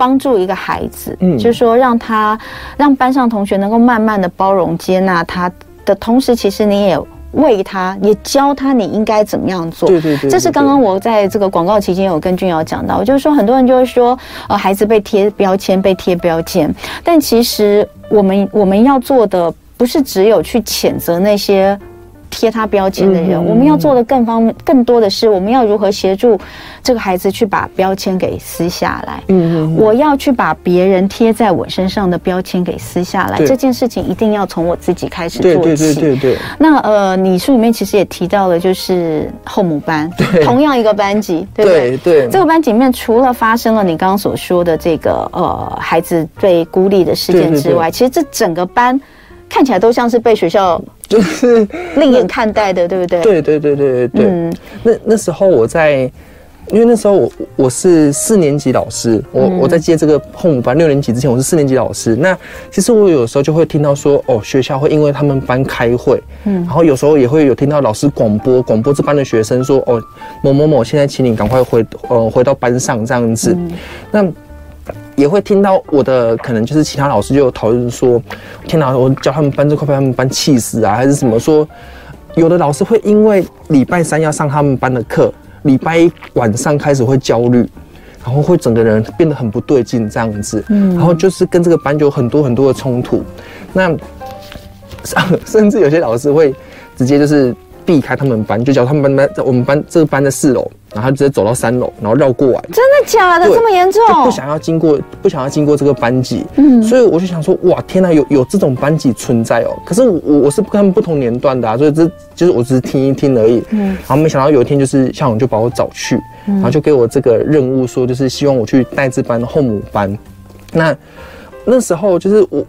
帮助一个孩子，嗯，就是说让他让班上同学能够慢慢的包容接纳他的同时，其实你也为他，也教他你应该怎么样做。对对对，这是刚刚我在这个广告期间有跟俊瑶讲到，就是说很多人就会说，呃，孩子被贴标签，被贴标签，但其实我们我们要做的不是只有去谴责那些。贴他标签的人，嗯、我们要做的更方更多的是，我们要如何协助这个孩子去把标签给撕下来。嗯，我要去把别人贴在我身上的标签给撕下来。这件事情一定要从我自己开始做起。对对对对对。那呃，你书里面其实也提到了，就是后母班，同样一个班级，对不对？对。这个班级里面，除了发生了你刚刚所说的这个呃孩子被孤立的事件之外，其实这整个班看起来都像是被学校。就是 另眼看待的，对不对？对对对对对对。嗯，那那时候我在，因为那时候我我是四年级老师，我我在接这个后母班六年级之前，我是四年级老师。那其实我有时候就会听到说，哦，学校会因为他们班开会，嗯，然后有时候也会有听到老师广播广播这班的学生说，哦，某某某，现在请你赶快回呃回到班上这样子，那。也会听到我的可能就是其他老师就有讨论说，天哪，我教他们班这快被他们班气死啊，还是什么？说，有的老师会因为礼拜三要上他们班的课，礼拜一晚上开始会焦虑，然后会整个人变得很不对劲这样子，嗯，然后就是跟这个班就有很多很多的冲突，那甚至有些老师会直接就是避开他们班，就叫他们班班在我们班这个班的四楼，然后他直接走到三楼，然后绕过来。真的假的？这么严重？不想要经过，不想要经过这个班级。嗯，所以我就想说，哇，天哪，有有这种班级存在哦。可是我我是跟他们不同年段的啊，所以这就是我只是听一听而已。嗯，然后没想到有一天就是校长就把我找去，然后就给我这个任务，说就是希望我去带这班后母班。那那时候就是我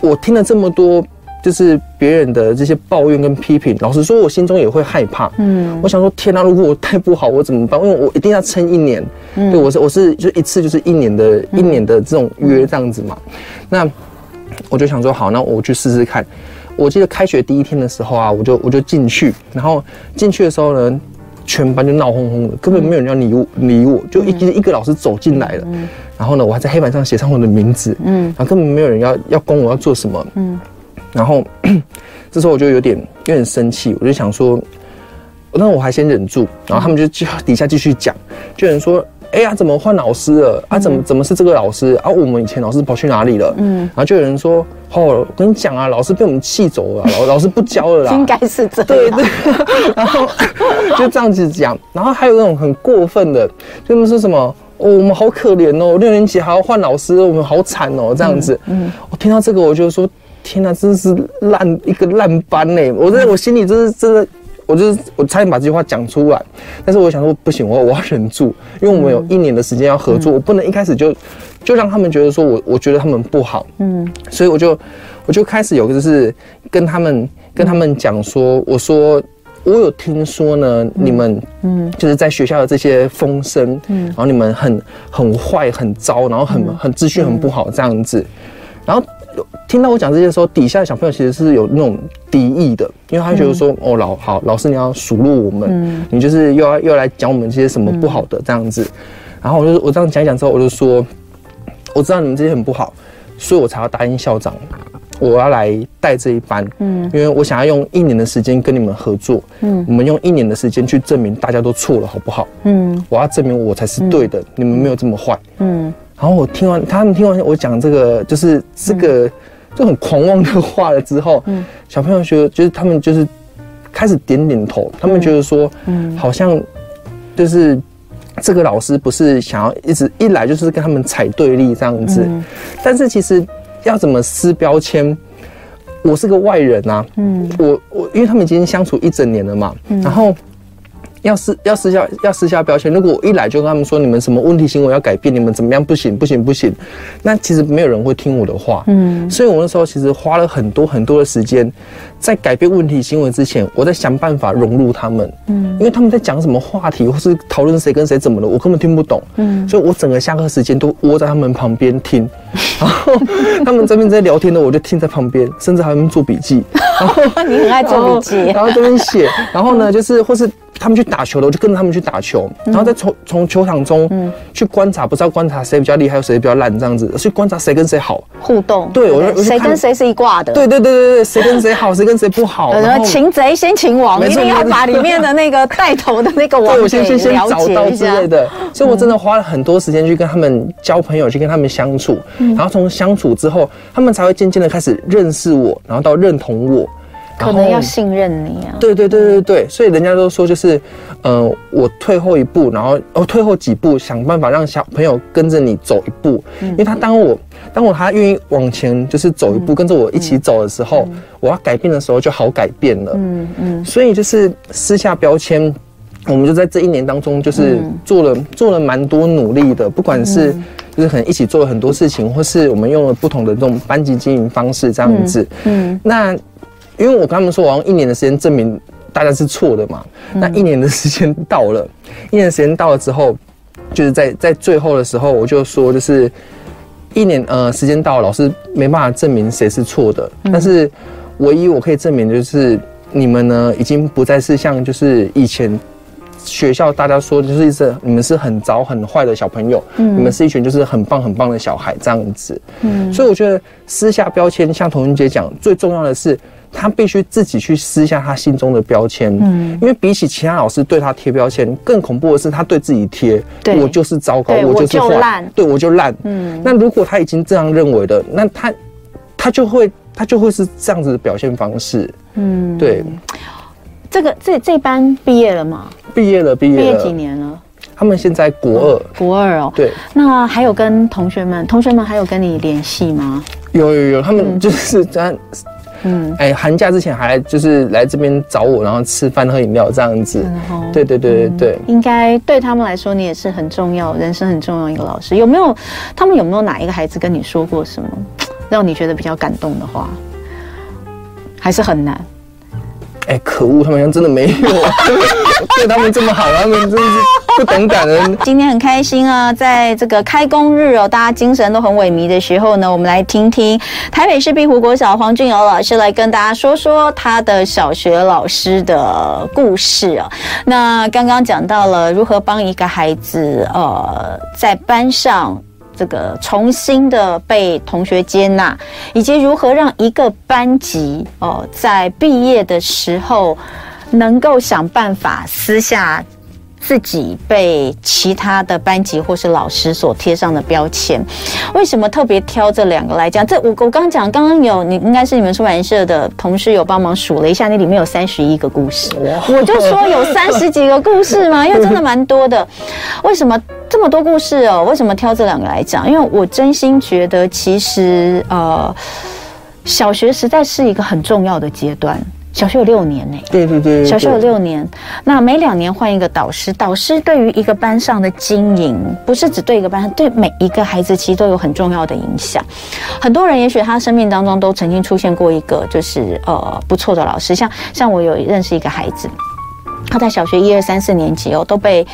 我听了这么多。就是别人的这些抱怨跟批评，老实说，我心中也会害怕。嗯，我想说，天哪，如果我带不好，我怎么办？因为我一定要撑一年。嗯，对，我是我是就一次就是一年的一年的这种约这样子嘛。那我就想说，好，那我去试试看。我记得开学第一天的时候啊，我就我就进去，然后进去的时候呢，全班就闹哄哄的，根本没有人要理我理我，就一一个老师走进来了。然后呢，我还在黑板上写上我的名字。嗯，然后根本没有人要要管我要做什么。嗯。然后，这时候我就有点有点生气，我就想说，那我还先忍住。然后他们就就底下继续讲，就有人说，哎呀，怎么换老师了？啊，怎么怎么是这个老师？啊，我们以前老师跑去哪里了？嗯，然后就有人说，哦，我跟你讲啊，老师被我们气走了，老老师不教了啦。应该是这样。对对。然后 就这样子讲，然后还有那种很过分的，就是说什么，哦，我们好可怜哦，六年级还要换老师，我们好惨哦，这样子。嗯。我听到这个，我就说。天哪，真是烂一个烂班呢！我在我心里真是真的，我就是我差点把这句话讲出来，但是我想说不行，我我要忍住，因为我们有一年的时间要合作，我不能一开始就就让他们觉得说我我觉得他们不好，嗯，所以我就我就开始有个就是跟他们跟他们讲说，我说我有听说呢，你们嗯。就是在学校的这些风声，嗯，然后你们很很坏很糟，然后很很秩序很不好这样子，然后。听到我讲这些的时候，底下的小朋友其实是有那种敌意的，因为他觉得说，嗯、哦，老好老师你要数落我们，嗯、你就是又要又要来讲我们这些什么不好的这样子。然后我就我这样讲一讲之后，我就说，我知道你们这些很不好，所以我才要答应校长，我要来带这一班，嗯，因为我想要用一年的时间跟你们合作，嗯，我们用一年的时间去证明大家都错了，好不好？嗯，我要证明我才是对的，嗯、你们没有这么坏，嗯。然后我听完他们听完我讲这个，就是这个就很狂妄的话了之后，嗯，小朋友觉得就是他们就是开始点点头，他们觉得说，嗯，好像就是这个老师不是想要一直一来就是跟他们踩对立这样子，但是其实要怎么撕标签，我是个外人啊，嗯，我我因为他们已经相处一整年了嘛，然后。要撕要撕下要撕下标签。如果我一来就跟他们说，你们什么问题行为要改变，你们怎么样不行不行不行，那其实没有人会听我的话。嗯，所以我那时候其实花了很多很多的时间，在改变问题行为之前，我在想办法融入他们。嗯，因为他们在讲什么话题，或是讨论谁跟谁怎么了，我根本听不懂。嗯，所以我整个下课时间都窝在他们旁边听，然后他们这边在聊天的，我就听在旁边，甚至还会做笔记。然 后你很爱做笔记，然后这边写，然后呢，就是或是。他们去打球的，我就跟着他们去打球，然后再从从球场中去观察，不知道观察谁比较厉害，谁比较烂，这样子去观察谁跟谁好互动。对，我就谁跟谁是一挂的。对对对对对，谁跟谁好，谁跟谁不好。然后擒贼先擒王，一定要把里面的那个带头的那个王给了解一下。找到之类的，所以我真的花了很多时间去跟他们交朋友，去跟他们相处，然后从相处之后，他们才会渐渐的开始认识我，然后到认同我。可能要信任你啊！对对对对对，所以人家都说就是，嗯、呃，我退后一步，然后哦退后几步，想办法让小朋友跟着你走一步，嗯、因为他当我当我他愿意往前就是走一步，嗯、跟着我一起走的时候，嗯、我要改变的时候就好改变了。嗯嗯，所以就是撕下标签，我们就在这一年当中就是做了、嗯、做了蛮多努力的，不管是就是可能一起做了很多事情，或是我们用了不同的这种班级经营方式这样子。嗯，嗯那。因为我跟他们说，我要用一年的时间证明大家是错的嘛。嗯、那一年的时间到了，一年的时间到了之后，就是在在最后的时候，我就说，就是一年呃时间到了，老师没办法证明谁是错的，嗯、但是唯一我可以证明的就是你们呢，已经不再是像就是以前学校大家说就是一直你们是很糟很坏的小朋友，嗯、你们是一群就是很棒很棒的小孩这样子。嗯，所以我觉得撕下标签，像童云姐讲，最重要的是。他必须自己去撕下他心中的标签，嗯，因为比起其他老师对他贴标签，更恐怖的是他对自己贴，对，我就是糟糕，我就是坏，对我就烂，嗯。那如果他已经这样认为的，那他他就会他就会是这样子的表现方式，嗯，对。这个这这班毕业了吗？毕业了，毕业了。毕业几年了？他们现在国二，嗯、国二哦。对。那还有跟同学们，同学们还有跟你联系吗？有有有，他们就是在，嗯，哎，寒假之前还就是来这边找我，然后吃饭喝饮料这样子。嗯、对对对对对。应该对他们来说，你也是很重要，人生很重要一个老师。有没有？他们有没有哪一个孩子跟你说过什么，让你觉得比较感动的话？还是很难。哎，可恶，他们好像真的没有 对他们这么好，他们真是不懂感恩。今天很开心啊，在这个开工日哦，大家精神都很萎靡的时候呢，我们来听听台北市碧湖国小黄俊尧老师来跟大家说说他的小学老师的故事啊。那刚刚讲到了如何帮一个孩子呃在班上。这个重新的被同学接纳，以及如何让一个班级哦，在毕业的时候能够想办法私下自己被其他的班级或是老师所贴上的标签。为什么特别挑这两个来讲？这我我刚讲，刚刚有你应该是你们出版社的同事有帮忙数了一下，那里面有三十一个故事。我就说有三十几个故事嘛，因为真的蛮多的。为什么？这么多故事哦，为什么挑这两个来讲？因为我真心觉得，其实呃，小学实在是一个很重要的阶段。小学有六年呢，对对对，小学有六年，那每两年换一个导师，导师对于一个班上的经营，不是只对一个班，对每一个孩子其实都有很重要的影响。很多人也许他生命当中都曾经出现过一个就是呃不错的老师，像像我有认识一个孩子。他在小学一二三四年级哦，都被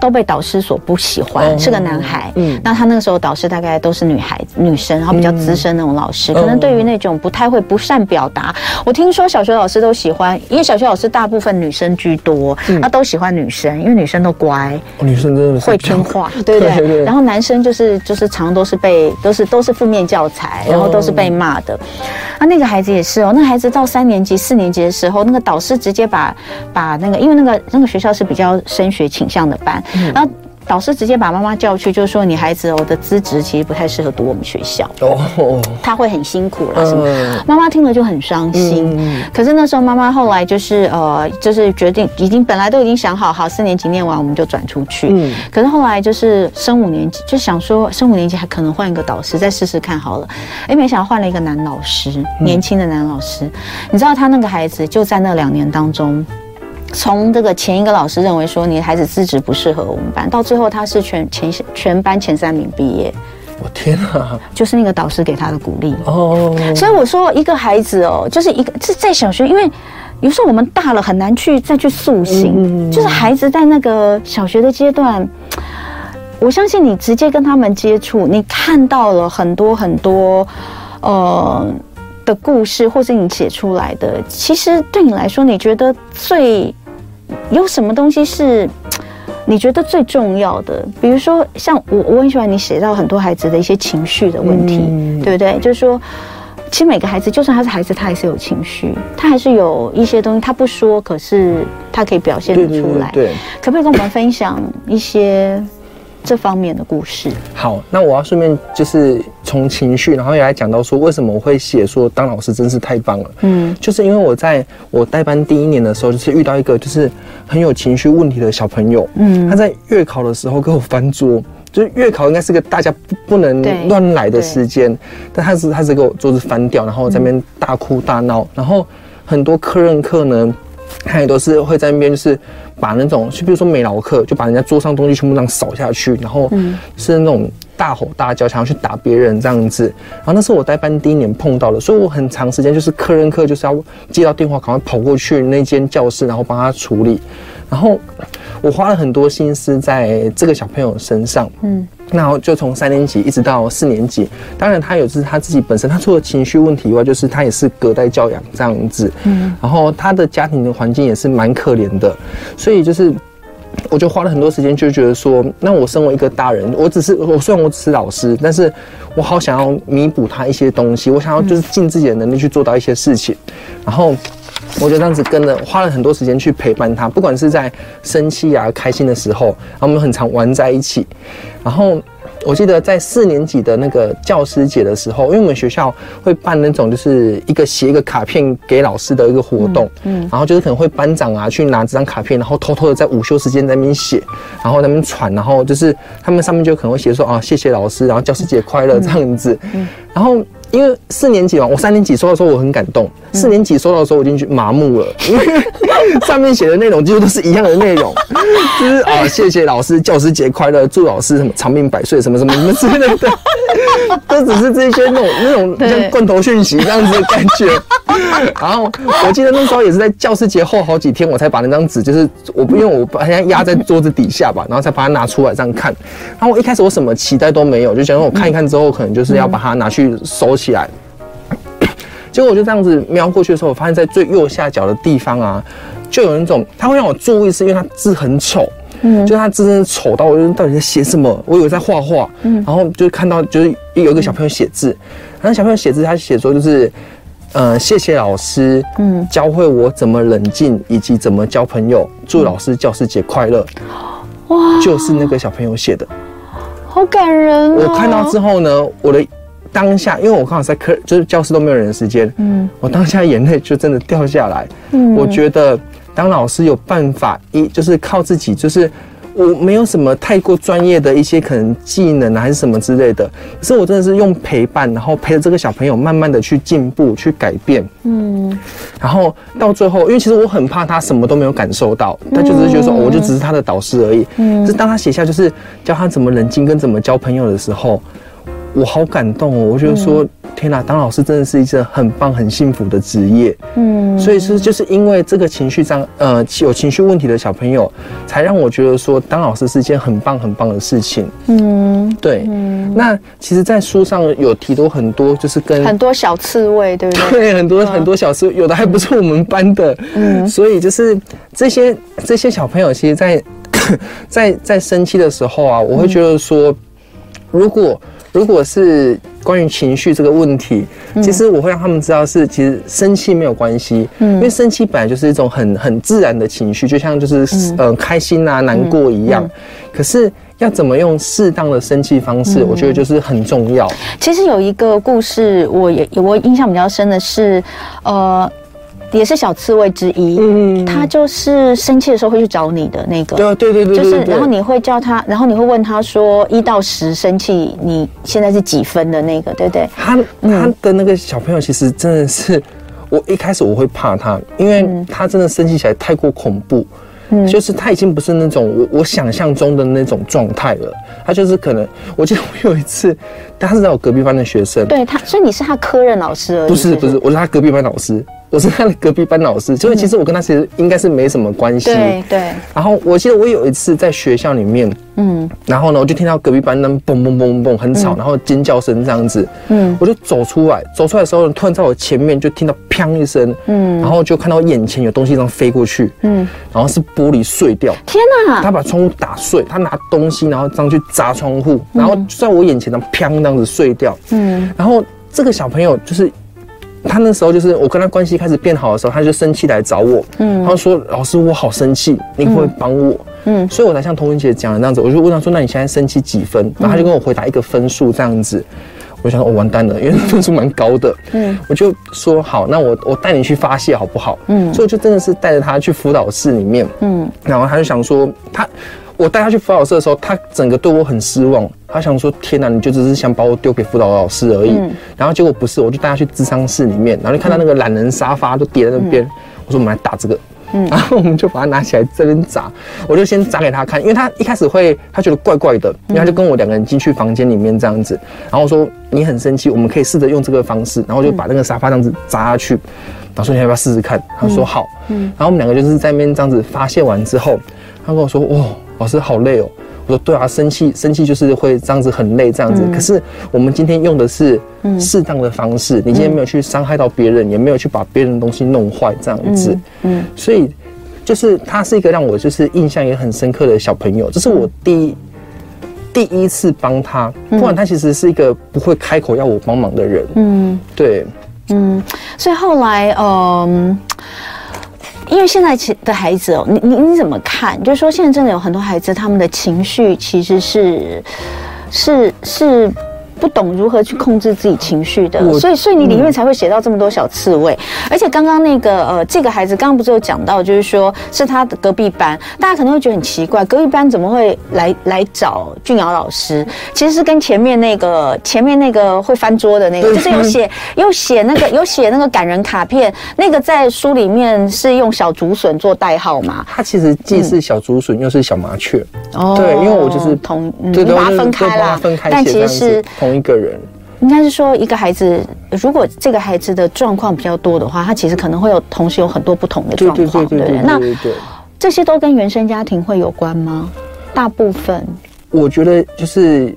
都被导师所不喜欢，嗯、是个男孩。嗯，那他那个时候导师大概都是女孩子、女生，然后比较资深那种老师，嗯、可能对于那种不太会、不善表达。我听说小学老师都喜欢，因为小学老师大部分女生居多，那、嗯、都喜欢女生，因为女生都乖，女生真的会听话，对不对，对，对？然后男生就是就是常都是被都是都是负面教材，然后都是被骂的。啊，那个孩子也是哦，那个孩子到三年级、四年级的时候，那个导师直接把把那个。因为那个那个学校是比较升学倾向的班，嗯、然后导师直接把妈妈叫去，就是说你孩子我的资质其实不太适合读我们学校，哦，他会很辛苦啦什么？妈妈听了就很伤心。嗯、可是那时候妈妈后来就是呃，就是决定已经本来都已经想好，好四年级念完我们就转出去。嗯，可是后来就是升五年级，就想说升五年级还可能换一个导师再试试看好了。哎，没想到换了一个男老师，年轻的男老师。嗯、你知道他那个孩子就在那两年当中。从这个前一个老师认为说你的孩子资质不适合我们班，到最后他是全前全班前三名毕业。我天啊！就是那个导师给他的鼓励哦。所以我说一个孩子哦，就是一个是在小学，因为有时候我们大了很难去再去塑形，就是孩子在那个小学的阶段，我相信你直接跟他们接触，你看到了很多很多呃。的故事，或是你写出来的，其实对你来说，你觉得最有什么东西是 你觉得最重要的？比如说，像我，我很喜欢你写到很多孩子的一些情绪的问题，嗯、对不对？就是说，其实每个孩子，就算他是孩子，他还是有情绪，他还是有一些东西他不说，可是他可以表现得出来。对，对，对，对，可不可以跟我们分享一些？这方面的故事。好，那我要顺便就是从情绪，然后也来讲到说，为什么我会写说当老师真是太棒了。嗯，就是因为我在我带班第一年的时候，就是遇到一个就是很有情绪问题的小朋友。嗯，他在月考的时候给我翻桌，就是月考应该是个大家不不能乱来的时间，但他是他是给我桌子翻掉，然后在那边大哭大闹，然后很多科任课呢。他也都是会在那边，就是把那种，就比如说美劳课，就把人家桌上东西全部这样扫下去，然后是那种大吼大叫，想要去打别人这样子。然后那是我带班第一年碰到的，所以我很长时间就是客任课就是要接到电话，赶快跑过去那间教室，然后帮他处理。然后我花了很多心思在这个小朋友身上，嗯，然后就从三年级一直到四年级。当然，他有就是他自己本身，他除了情绪问题以外，就是他也是隔代教养这样子，嗯，然后他的家庭的环境也是蛮可怜的，所以就是我就花了很多时间，就觉得说，那我身为一个大人，我只是我虽然我只是老师，但是我好想要弥补他一些东西，我想要就是尽自己的能力去做到一些事情，然后。我就这样子跟着，花了很多时间去陪伴他，不管是在生气啊、开心的时候，然后我们很常玩在一起。然后我记得在四年级的那个教师节的时候，因为我们学校会办那种就是一个写一个卡片给老师的一个活动，嗯，然后就是可能会班长啊去拿这张卡片，然后偷偷的在午休时间在那边写，然后在那边传，然后就是他们上面就可能会写说啊谢谢老师，然后教师节快乐这样子，嗯，然后。因为四年级嘛，我三年级收到的时候我很感动，四年级收到的时候我已经麻木了，因 为上面写的内容几乎都是一样的内容，就是啊谢谢老师，教师节快乐，祝老师什么长命百岁，什么什么什么之类的，都只是这些那种那种像罐头讯息这样子的感觉。然后我记得那时候也是在教师节后好几天，我才把那张纸，就是我不用我把它压在桌子底下吧，然后才把它拿出来这样看。然后我一开始我什么期待都没有，就想说我看一看之后，可能就是要把它拿去收起来。结果我就这样子瞄过去的时候，我发现在最右下角的地方啊，就有那种他会让我注意，是因为他字很丑，嗯，就他字真的丑到我就到底在写什么？我以为在画画，嗯，然后就看到就是有一个小朋友写字，然后小朋友写字，他写说就是，呃，谢谢老师，嗯，教会我怎么冷静以及怎么交朋友，祝老师教师节快乐，哇，就是那个小朋友写的，好感人哦。我看到之后呢，我的。当下，因为我刚好在课，就是教室都没有人的时间，嗯，我当下眼泪就真的掉下来。嗯，我觉得当老师有办法一就是靠自己，就是我没有什么太过专业的一些可能技能啊，还是什么之类的，可是我真的是用陪伴，然后陪着这个小朋友慢慢的去进步、去改变。嗯，然后到最后，因为其实我很怕他什么都没有感受到，他就只是觉得说，我就只是他的导师而已。嗯，是当他写下就是教他怎么冷静跟怎么交朋友的时候。我好感动哦！我觉得说，天哪，当老师真的是一件很棒、很幸福的职业。嗯，所以是就是因为这个情绪障，呃，有情绪问题的小朋友，才让我觉得说，当老师是一件很棒、很棒的事情。嗯，对。嗯，那其实，在书上有提到很多，就是跟很多小刺猬，对不对？对，很多很多小刺猬，有的还不是我们班的。嗯，所以就是这些这些小朋友，其实在 在在生气的时候啊，我会觉得说，如果如果是关于情绪这个问题，其实我会让他们知道是，其实生气没有关系，嗯，因为生气本来就是一种很很自然的情绪，就像就是呃开心啊、难过一样。可是要怎么用适当的生气方式，我觉得就是很重要。其实有一个故事，我也我印象比较深的是，呃。也是小刺猬之一，嗯，他就是生气的时候会去找你的那个，对对对对，就是然后你会叫他，然后你会问他说一到十生气，你现在是几分的那个，对不对？他他的那个小朋友其实真的是，我一开始我会怕他，因为他真的生气起来太过恐怖，嗯，就是他已经不是那种我我想象中的那种状态了，他就是可能，我记得我有一次，他是在我隔壁班的学生，对他，所以你是他科任老师而已，不是不是，我是他隔壁班老师。我是他的隔壁班老师，所以其实我跟他其实应该是没什么关系。对对。然后我记得我有一次在学校里面，嗯，然后呢，我就听到隔壁班那嘣嘣嘣嘣很吵，然后尖叫声这样子，嗯，我就走出来，走出来的时候，突然在我前面就听到砰一声，嗯，然后就看到眼前有东西这样飞过去，嗯，然后是玻璃碎掉，天哪！他把窗户打碎，他拿东西然后这样去砸窗户，然后就在我眼前这样砰这样子碎掉，嗯，然后这个小朋友就是。他那时候就是我跟他关系开始变好的时候，他就生气来找我，嗯，他说：“老师，我好生气，你可不可以帮我？”嗯，所以我才像童文姐讲的那样子，我就问他说：“那你现在生气几分？”然后他就跟我回答一个分数这样子，我想说：“我完蛋了，因为分数蛮高的。”嗯，我就说：“好，那我我带你去发泄好不好？”嗯，所以我就真的是带着他去辅导室里面，嗯，然后他就想说他。我带他去辅导室的时候，他整个对我很失望。他想说：“天哪，你就只是想把我丢给辅导老师而已。嗯”然后结果不是，我就带他去智商室里面，然后就看到那个懒人沙发都叠在那边。嗯、我说：“我们来打这个。”嗯，然后我们就把它拿起来这边砸。我就先砸给他看，因为他一开始会他觉得怪怪的，因为他就跟我两个人进去房间里面这样子。然后我说：“你很生气，我们可以试着用这个方式。”然后就把那个沙发这样子砸下去。然后说：“你要不要试试看？”他说：“好。”嗯，然后我们两个就是在那边这样子发泄完之后，他跟我说：“哇。”老师好累哦，我说对啊，生气生气就是会这样子很累这样子。嗯、可是我们今天用的是适当的方式，嗯、你今天没有去伤害到别人，嗯、也没有去把别人的东西弄坏这样子。嗯，嗯所以就是他是一个让我就是印象也很深刻的小朋友，这是我第一第一次帮他，不然他其实是一个不会开口要我帮忙的人。嗯，对，嗯，所以后来嗯。因为现在其的孩子哦，你你你怎么看？就是说，现在真的有很多孩子，他们的情绪其实是是是。不懂如何去控制自己情绪的，所以所以你里面才会写到这么多小刺猬。嗯、而且刚刚那个呃，这个孩子刚刚不是有讲到，就是说是他的隔壁班，大家可能会觉得很奇怪，隔壁班怎么会来来找俊尧老师？其实是跟前面那个前面那个会翻桌的那个，就是有写有写那个有写那个感人卡片，那个在书里面是用小竹笋做代号嘛？他其实既是小竹笋，又是小麻雀。哦，对，因为我就是同，嗯、对，把它分开啦，分开，但其实是。同一个人，应该是说一个孩子，如果这个孩子的状况比较多的话，他其实可能会有同时有很多不同的状况，对不对，对，对？那这些都跟原生家庭会有关吗？大部分，我觉得就是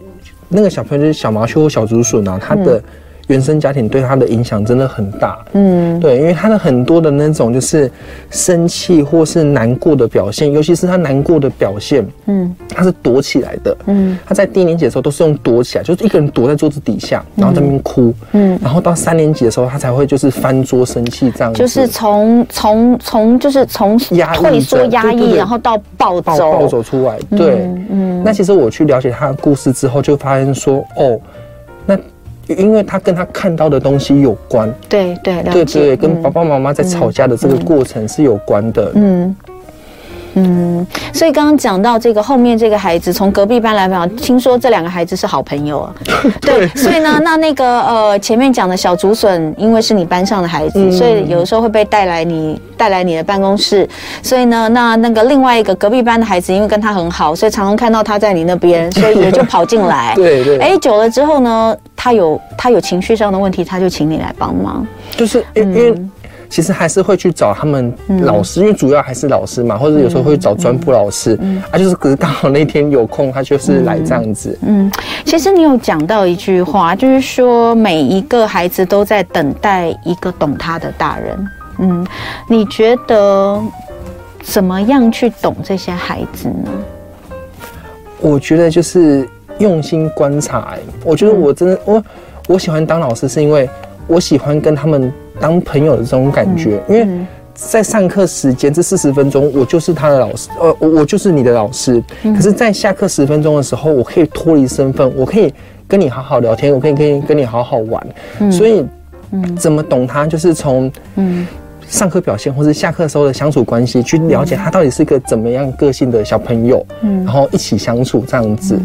那个小朋友就是小麻雀或小竹笋啊，他的。嗯原生家庭对他的影响真的很大，嗯，对，因为他的很多的那种就是生气或是难过的表现，尤其是他难过的表现，嗯，他是躲起来的，嗯，他在低年级的时候都是用躲起来，就是一个人躲在桌子底下，然后在那边哭，嗯，然后到三年级的时候，他才会就是翻桌生气这样子，就是从从从就是从压退缩压抑，然后到暴走暴走出来，对，嗯，那其实我去了解他的故事之后，就发现说，哦，那。因为他跟他看到的东西有关，对对对对，跟爸爸妈妈在吵架的这个过程是有关的，嗯。嗯，所以刚刚讲到这个后面这个孩子从隔壁班来讲，听说这两个孩子是好朋友啊。对，所以呢，那那个呃前面讲的小竹笋，因为是你班上的孩子，所以有的时候会被带来你带来你的办公室。所以呢，那那个另外一个隔壁班的孩子，因为跟他很好，所以常常看到他在你那边，所以也就跑进来。对对。哎，久了之后呢，他有他有情绪上的问题，他就请你来帮忙。就是因为。其实还是会去找他们老师，嗯、因为主要还是老师嘛，或者有时候会找专辅老师，嗯嗯、啊，就是可是刚好那天有空，他就是来这样子。嗯，嗯，其实你有讲到一句话，就是说每一个孩子都在等待一个懂他的大人。嗯，你觉得怎么样去懂这些孩子呢？我觉得就是用心观察。我觉得我真的我我喜欢当老师，是因为我喜欢跟他们。当朋友的这种感觉，因为在上课时间这四十分钟，我就是他的老师，呃，我我就是你的老师。可是，在下课十分钟的时候，我可以脱离身份，我可以跟你好好聊天，我可以可以跟你好好玩。所以，怎么懂他，就是从上课表现，或是下课时候的相处关系，去了解他到底是一个怎么样个性的小朋友，嗯然后一起相处这样子。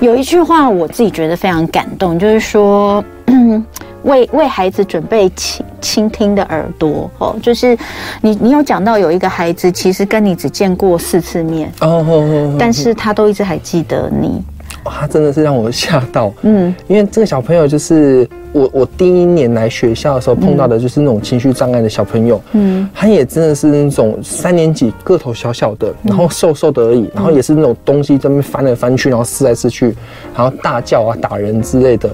有一句话我自己觉得非常感动，就是说。为为孩子准备倾倾听的耳朵哦，就是你你有讲到有一个孩子，其实跟你只见过四次面哦，但是他都一直还记得你。他真的是让我 吓到，嗯，因为这个小朋友就是我，我第一年来学校的时候碰到的，就是那种情绪障碍的小朋友，嗯，他也真的是那种三年级个头小小的，然后瘦瘦的而已，然后也是那种东西在那边翻来翻去，然后撕来撕去，然后大叫啊打人之类的。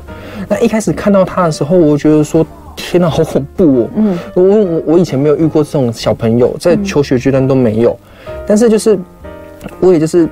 那一开始看到他的时候，我觉得说天哪，好恐怖哦，嗯，我我我以前没有遇过这种小朋友，在求学阶段都没有，但是就是我也就是。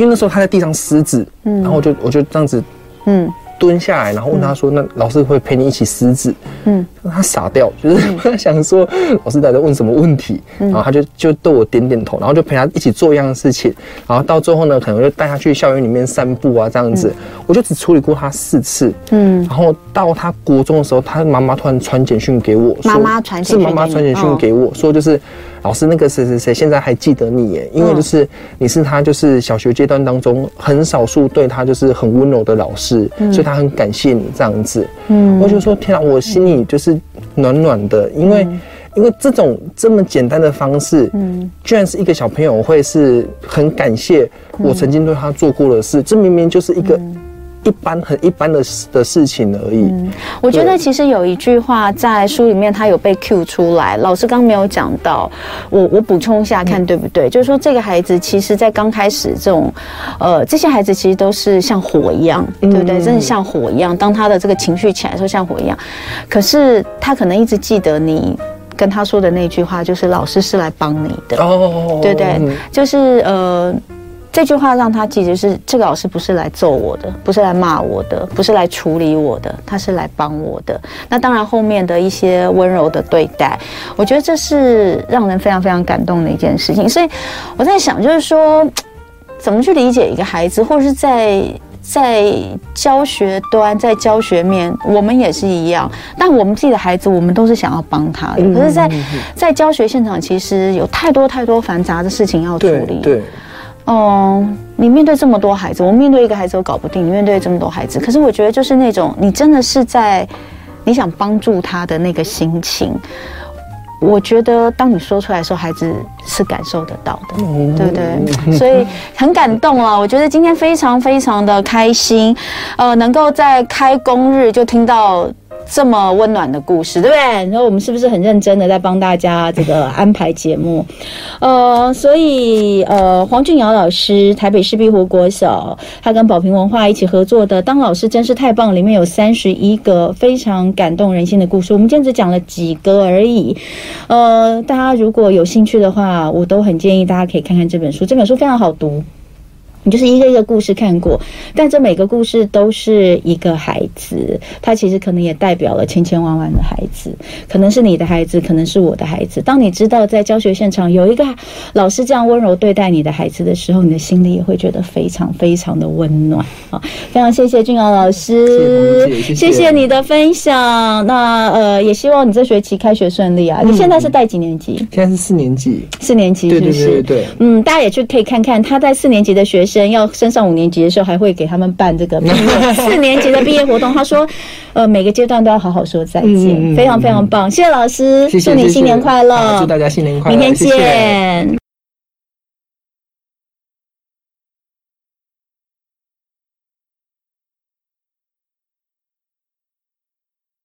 因为那时候他在地上撕纸，嗯，然后我就我就这样子，嗯。蹲下来，然后问他说：“那老师会陪你一起撕纸？”嗯，他傻掉，就是 他想说老师在问什么问题，然后他就就对我点点头，然后就陪他一起做一样的事情，然后到最后呢，可能就带他去校园里面散步啊，这样子。我就只处理过他四次，嗯，然后到他国中的时候，他妈妈突然传简讯给我，妈妈传是妈妈传简讯给我说，就是老师那个谁谁谁现在还记得你耶，因为就是你是他就是小学阶段当中很少数对他就是很温柔的老师，所以他。他很感谢你这样子，嗯，我就说天啊，我心里就是暖暖的，因为，因为这种这么简单的方式，嗯，居然是一个小朋友会是很感谢我曾经对他做过的事，这明明就是一个。一般很一般的事的事情而已。嗯，我觉得其实有一句话在书里面，他有被 cue 出来。老师刚没有讲到，我我补充一下看对不对？就是说这个孩子其实，在刚开始这种，呃，这些孩子其实都是像火一样，对不对？真的像火一样。当他的这个情绪起来的时候，像火一样。可是他可能一直记得你跟他说的那句话，就是老师是来帮你的。哦，对对，就是呃。这句话让他记得是这个老师不是来揍我的，不是来骂我的，不是来处理我的，他是来帮我的。那当然后面的一些温柔的对待，我觉得这是让人非常非常感动的一件事情。所以我在想，就是说怎么去理解一个孩子，或者是在在教学端，在教学面，我们也是一样。但我们自己的孩子，我们都是想要帮他的。可是在，在在教学现场，其实有太多太多繁杂的事情要处理。对。嗯，你面对这么多孩子，我面对一个孩子都搞不定，你面对这么多孩子，可是我觉得就是那种你真的是在你想帮助他的那个心情。我觉得当你说出来的时候，孩子是感受得到的，对不对？所以很感动啊！我觉得今天非常非常的开心，呃，能够在开工日就听到。这么温暖的故事，对不对？然后我们是不是很认真的在帮大家这个安排节目？呃，所以呃，黄俊尧老师，台北市碧湖国小，他跟宝瓶文化一起合作的《当老师真是太棒》，里面有三十一个非常感动人心的故事。我们今天只讲了几个而已。呃，大家如果有兴趣的话，我都很建议大家可以看看这本书，这本书非常好读。你就是一个一个故事看过，但这每个故事都是一个孩子，他其实可能也代表了千千万万的孩子，可能是你的孩子，可能是我的孩子。当你知道在教学现场有一个老师这样温柔对待你的孩子的时候，你的心里也会觉得非常非常的温暖啊！非常谢谢俊尧老师，谢谢，你的分享。那呃，也希望你这学期开学顺利啊！嗯、你现在是带几年级？现在是四年级，四年级是不是？对对对对，嗯，大家也去可以看看他在四年级的学生。要升上五年级的时候，还会给他们办这个 四年级的毕业活动。他说，呃，每个阶段都要好好说再见，非常非常棒。谢谢老师，祝你新年快乐，祝大家新年快乐，明天见。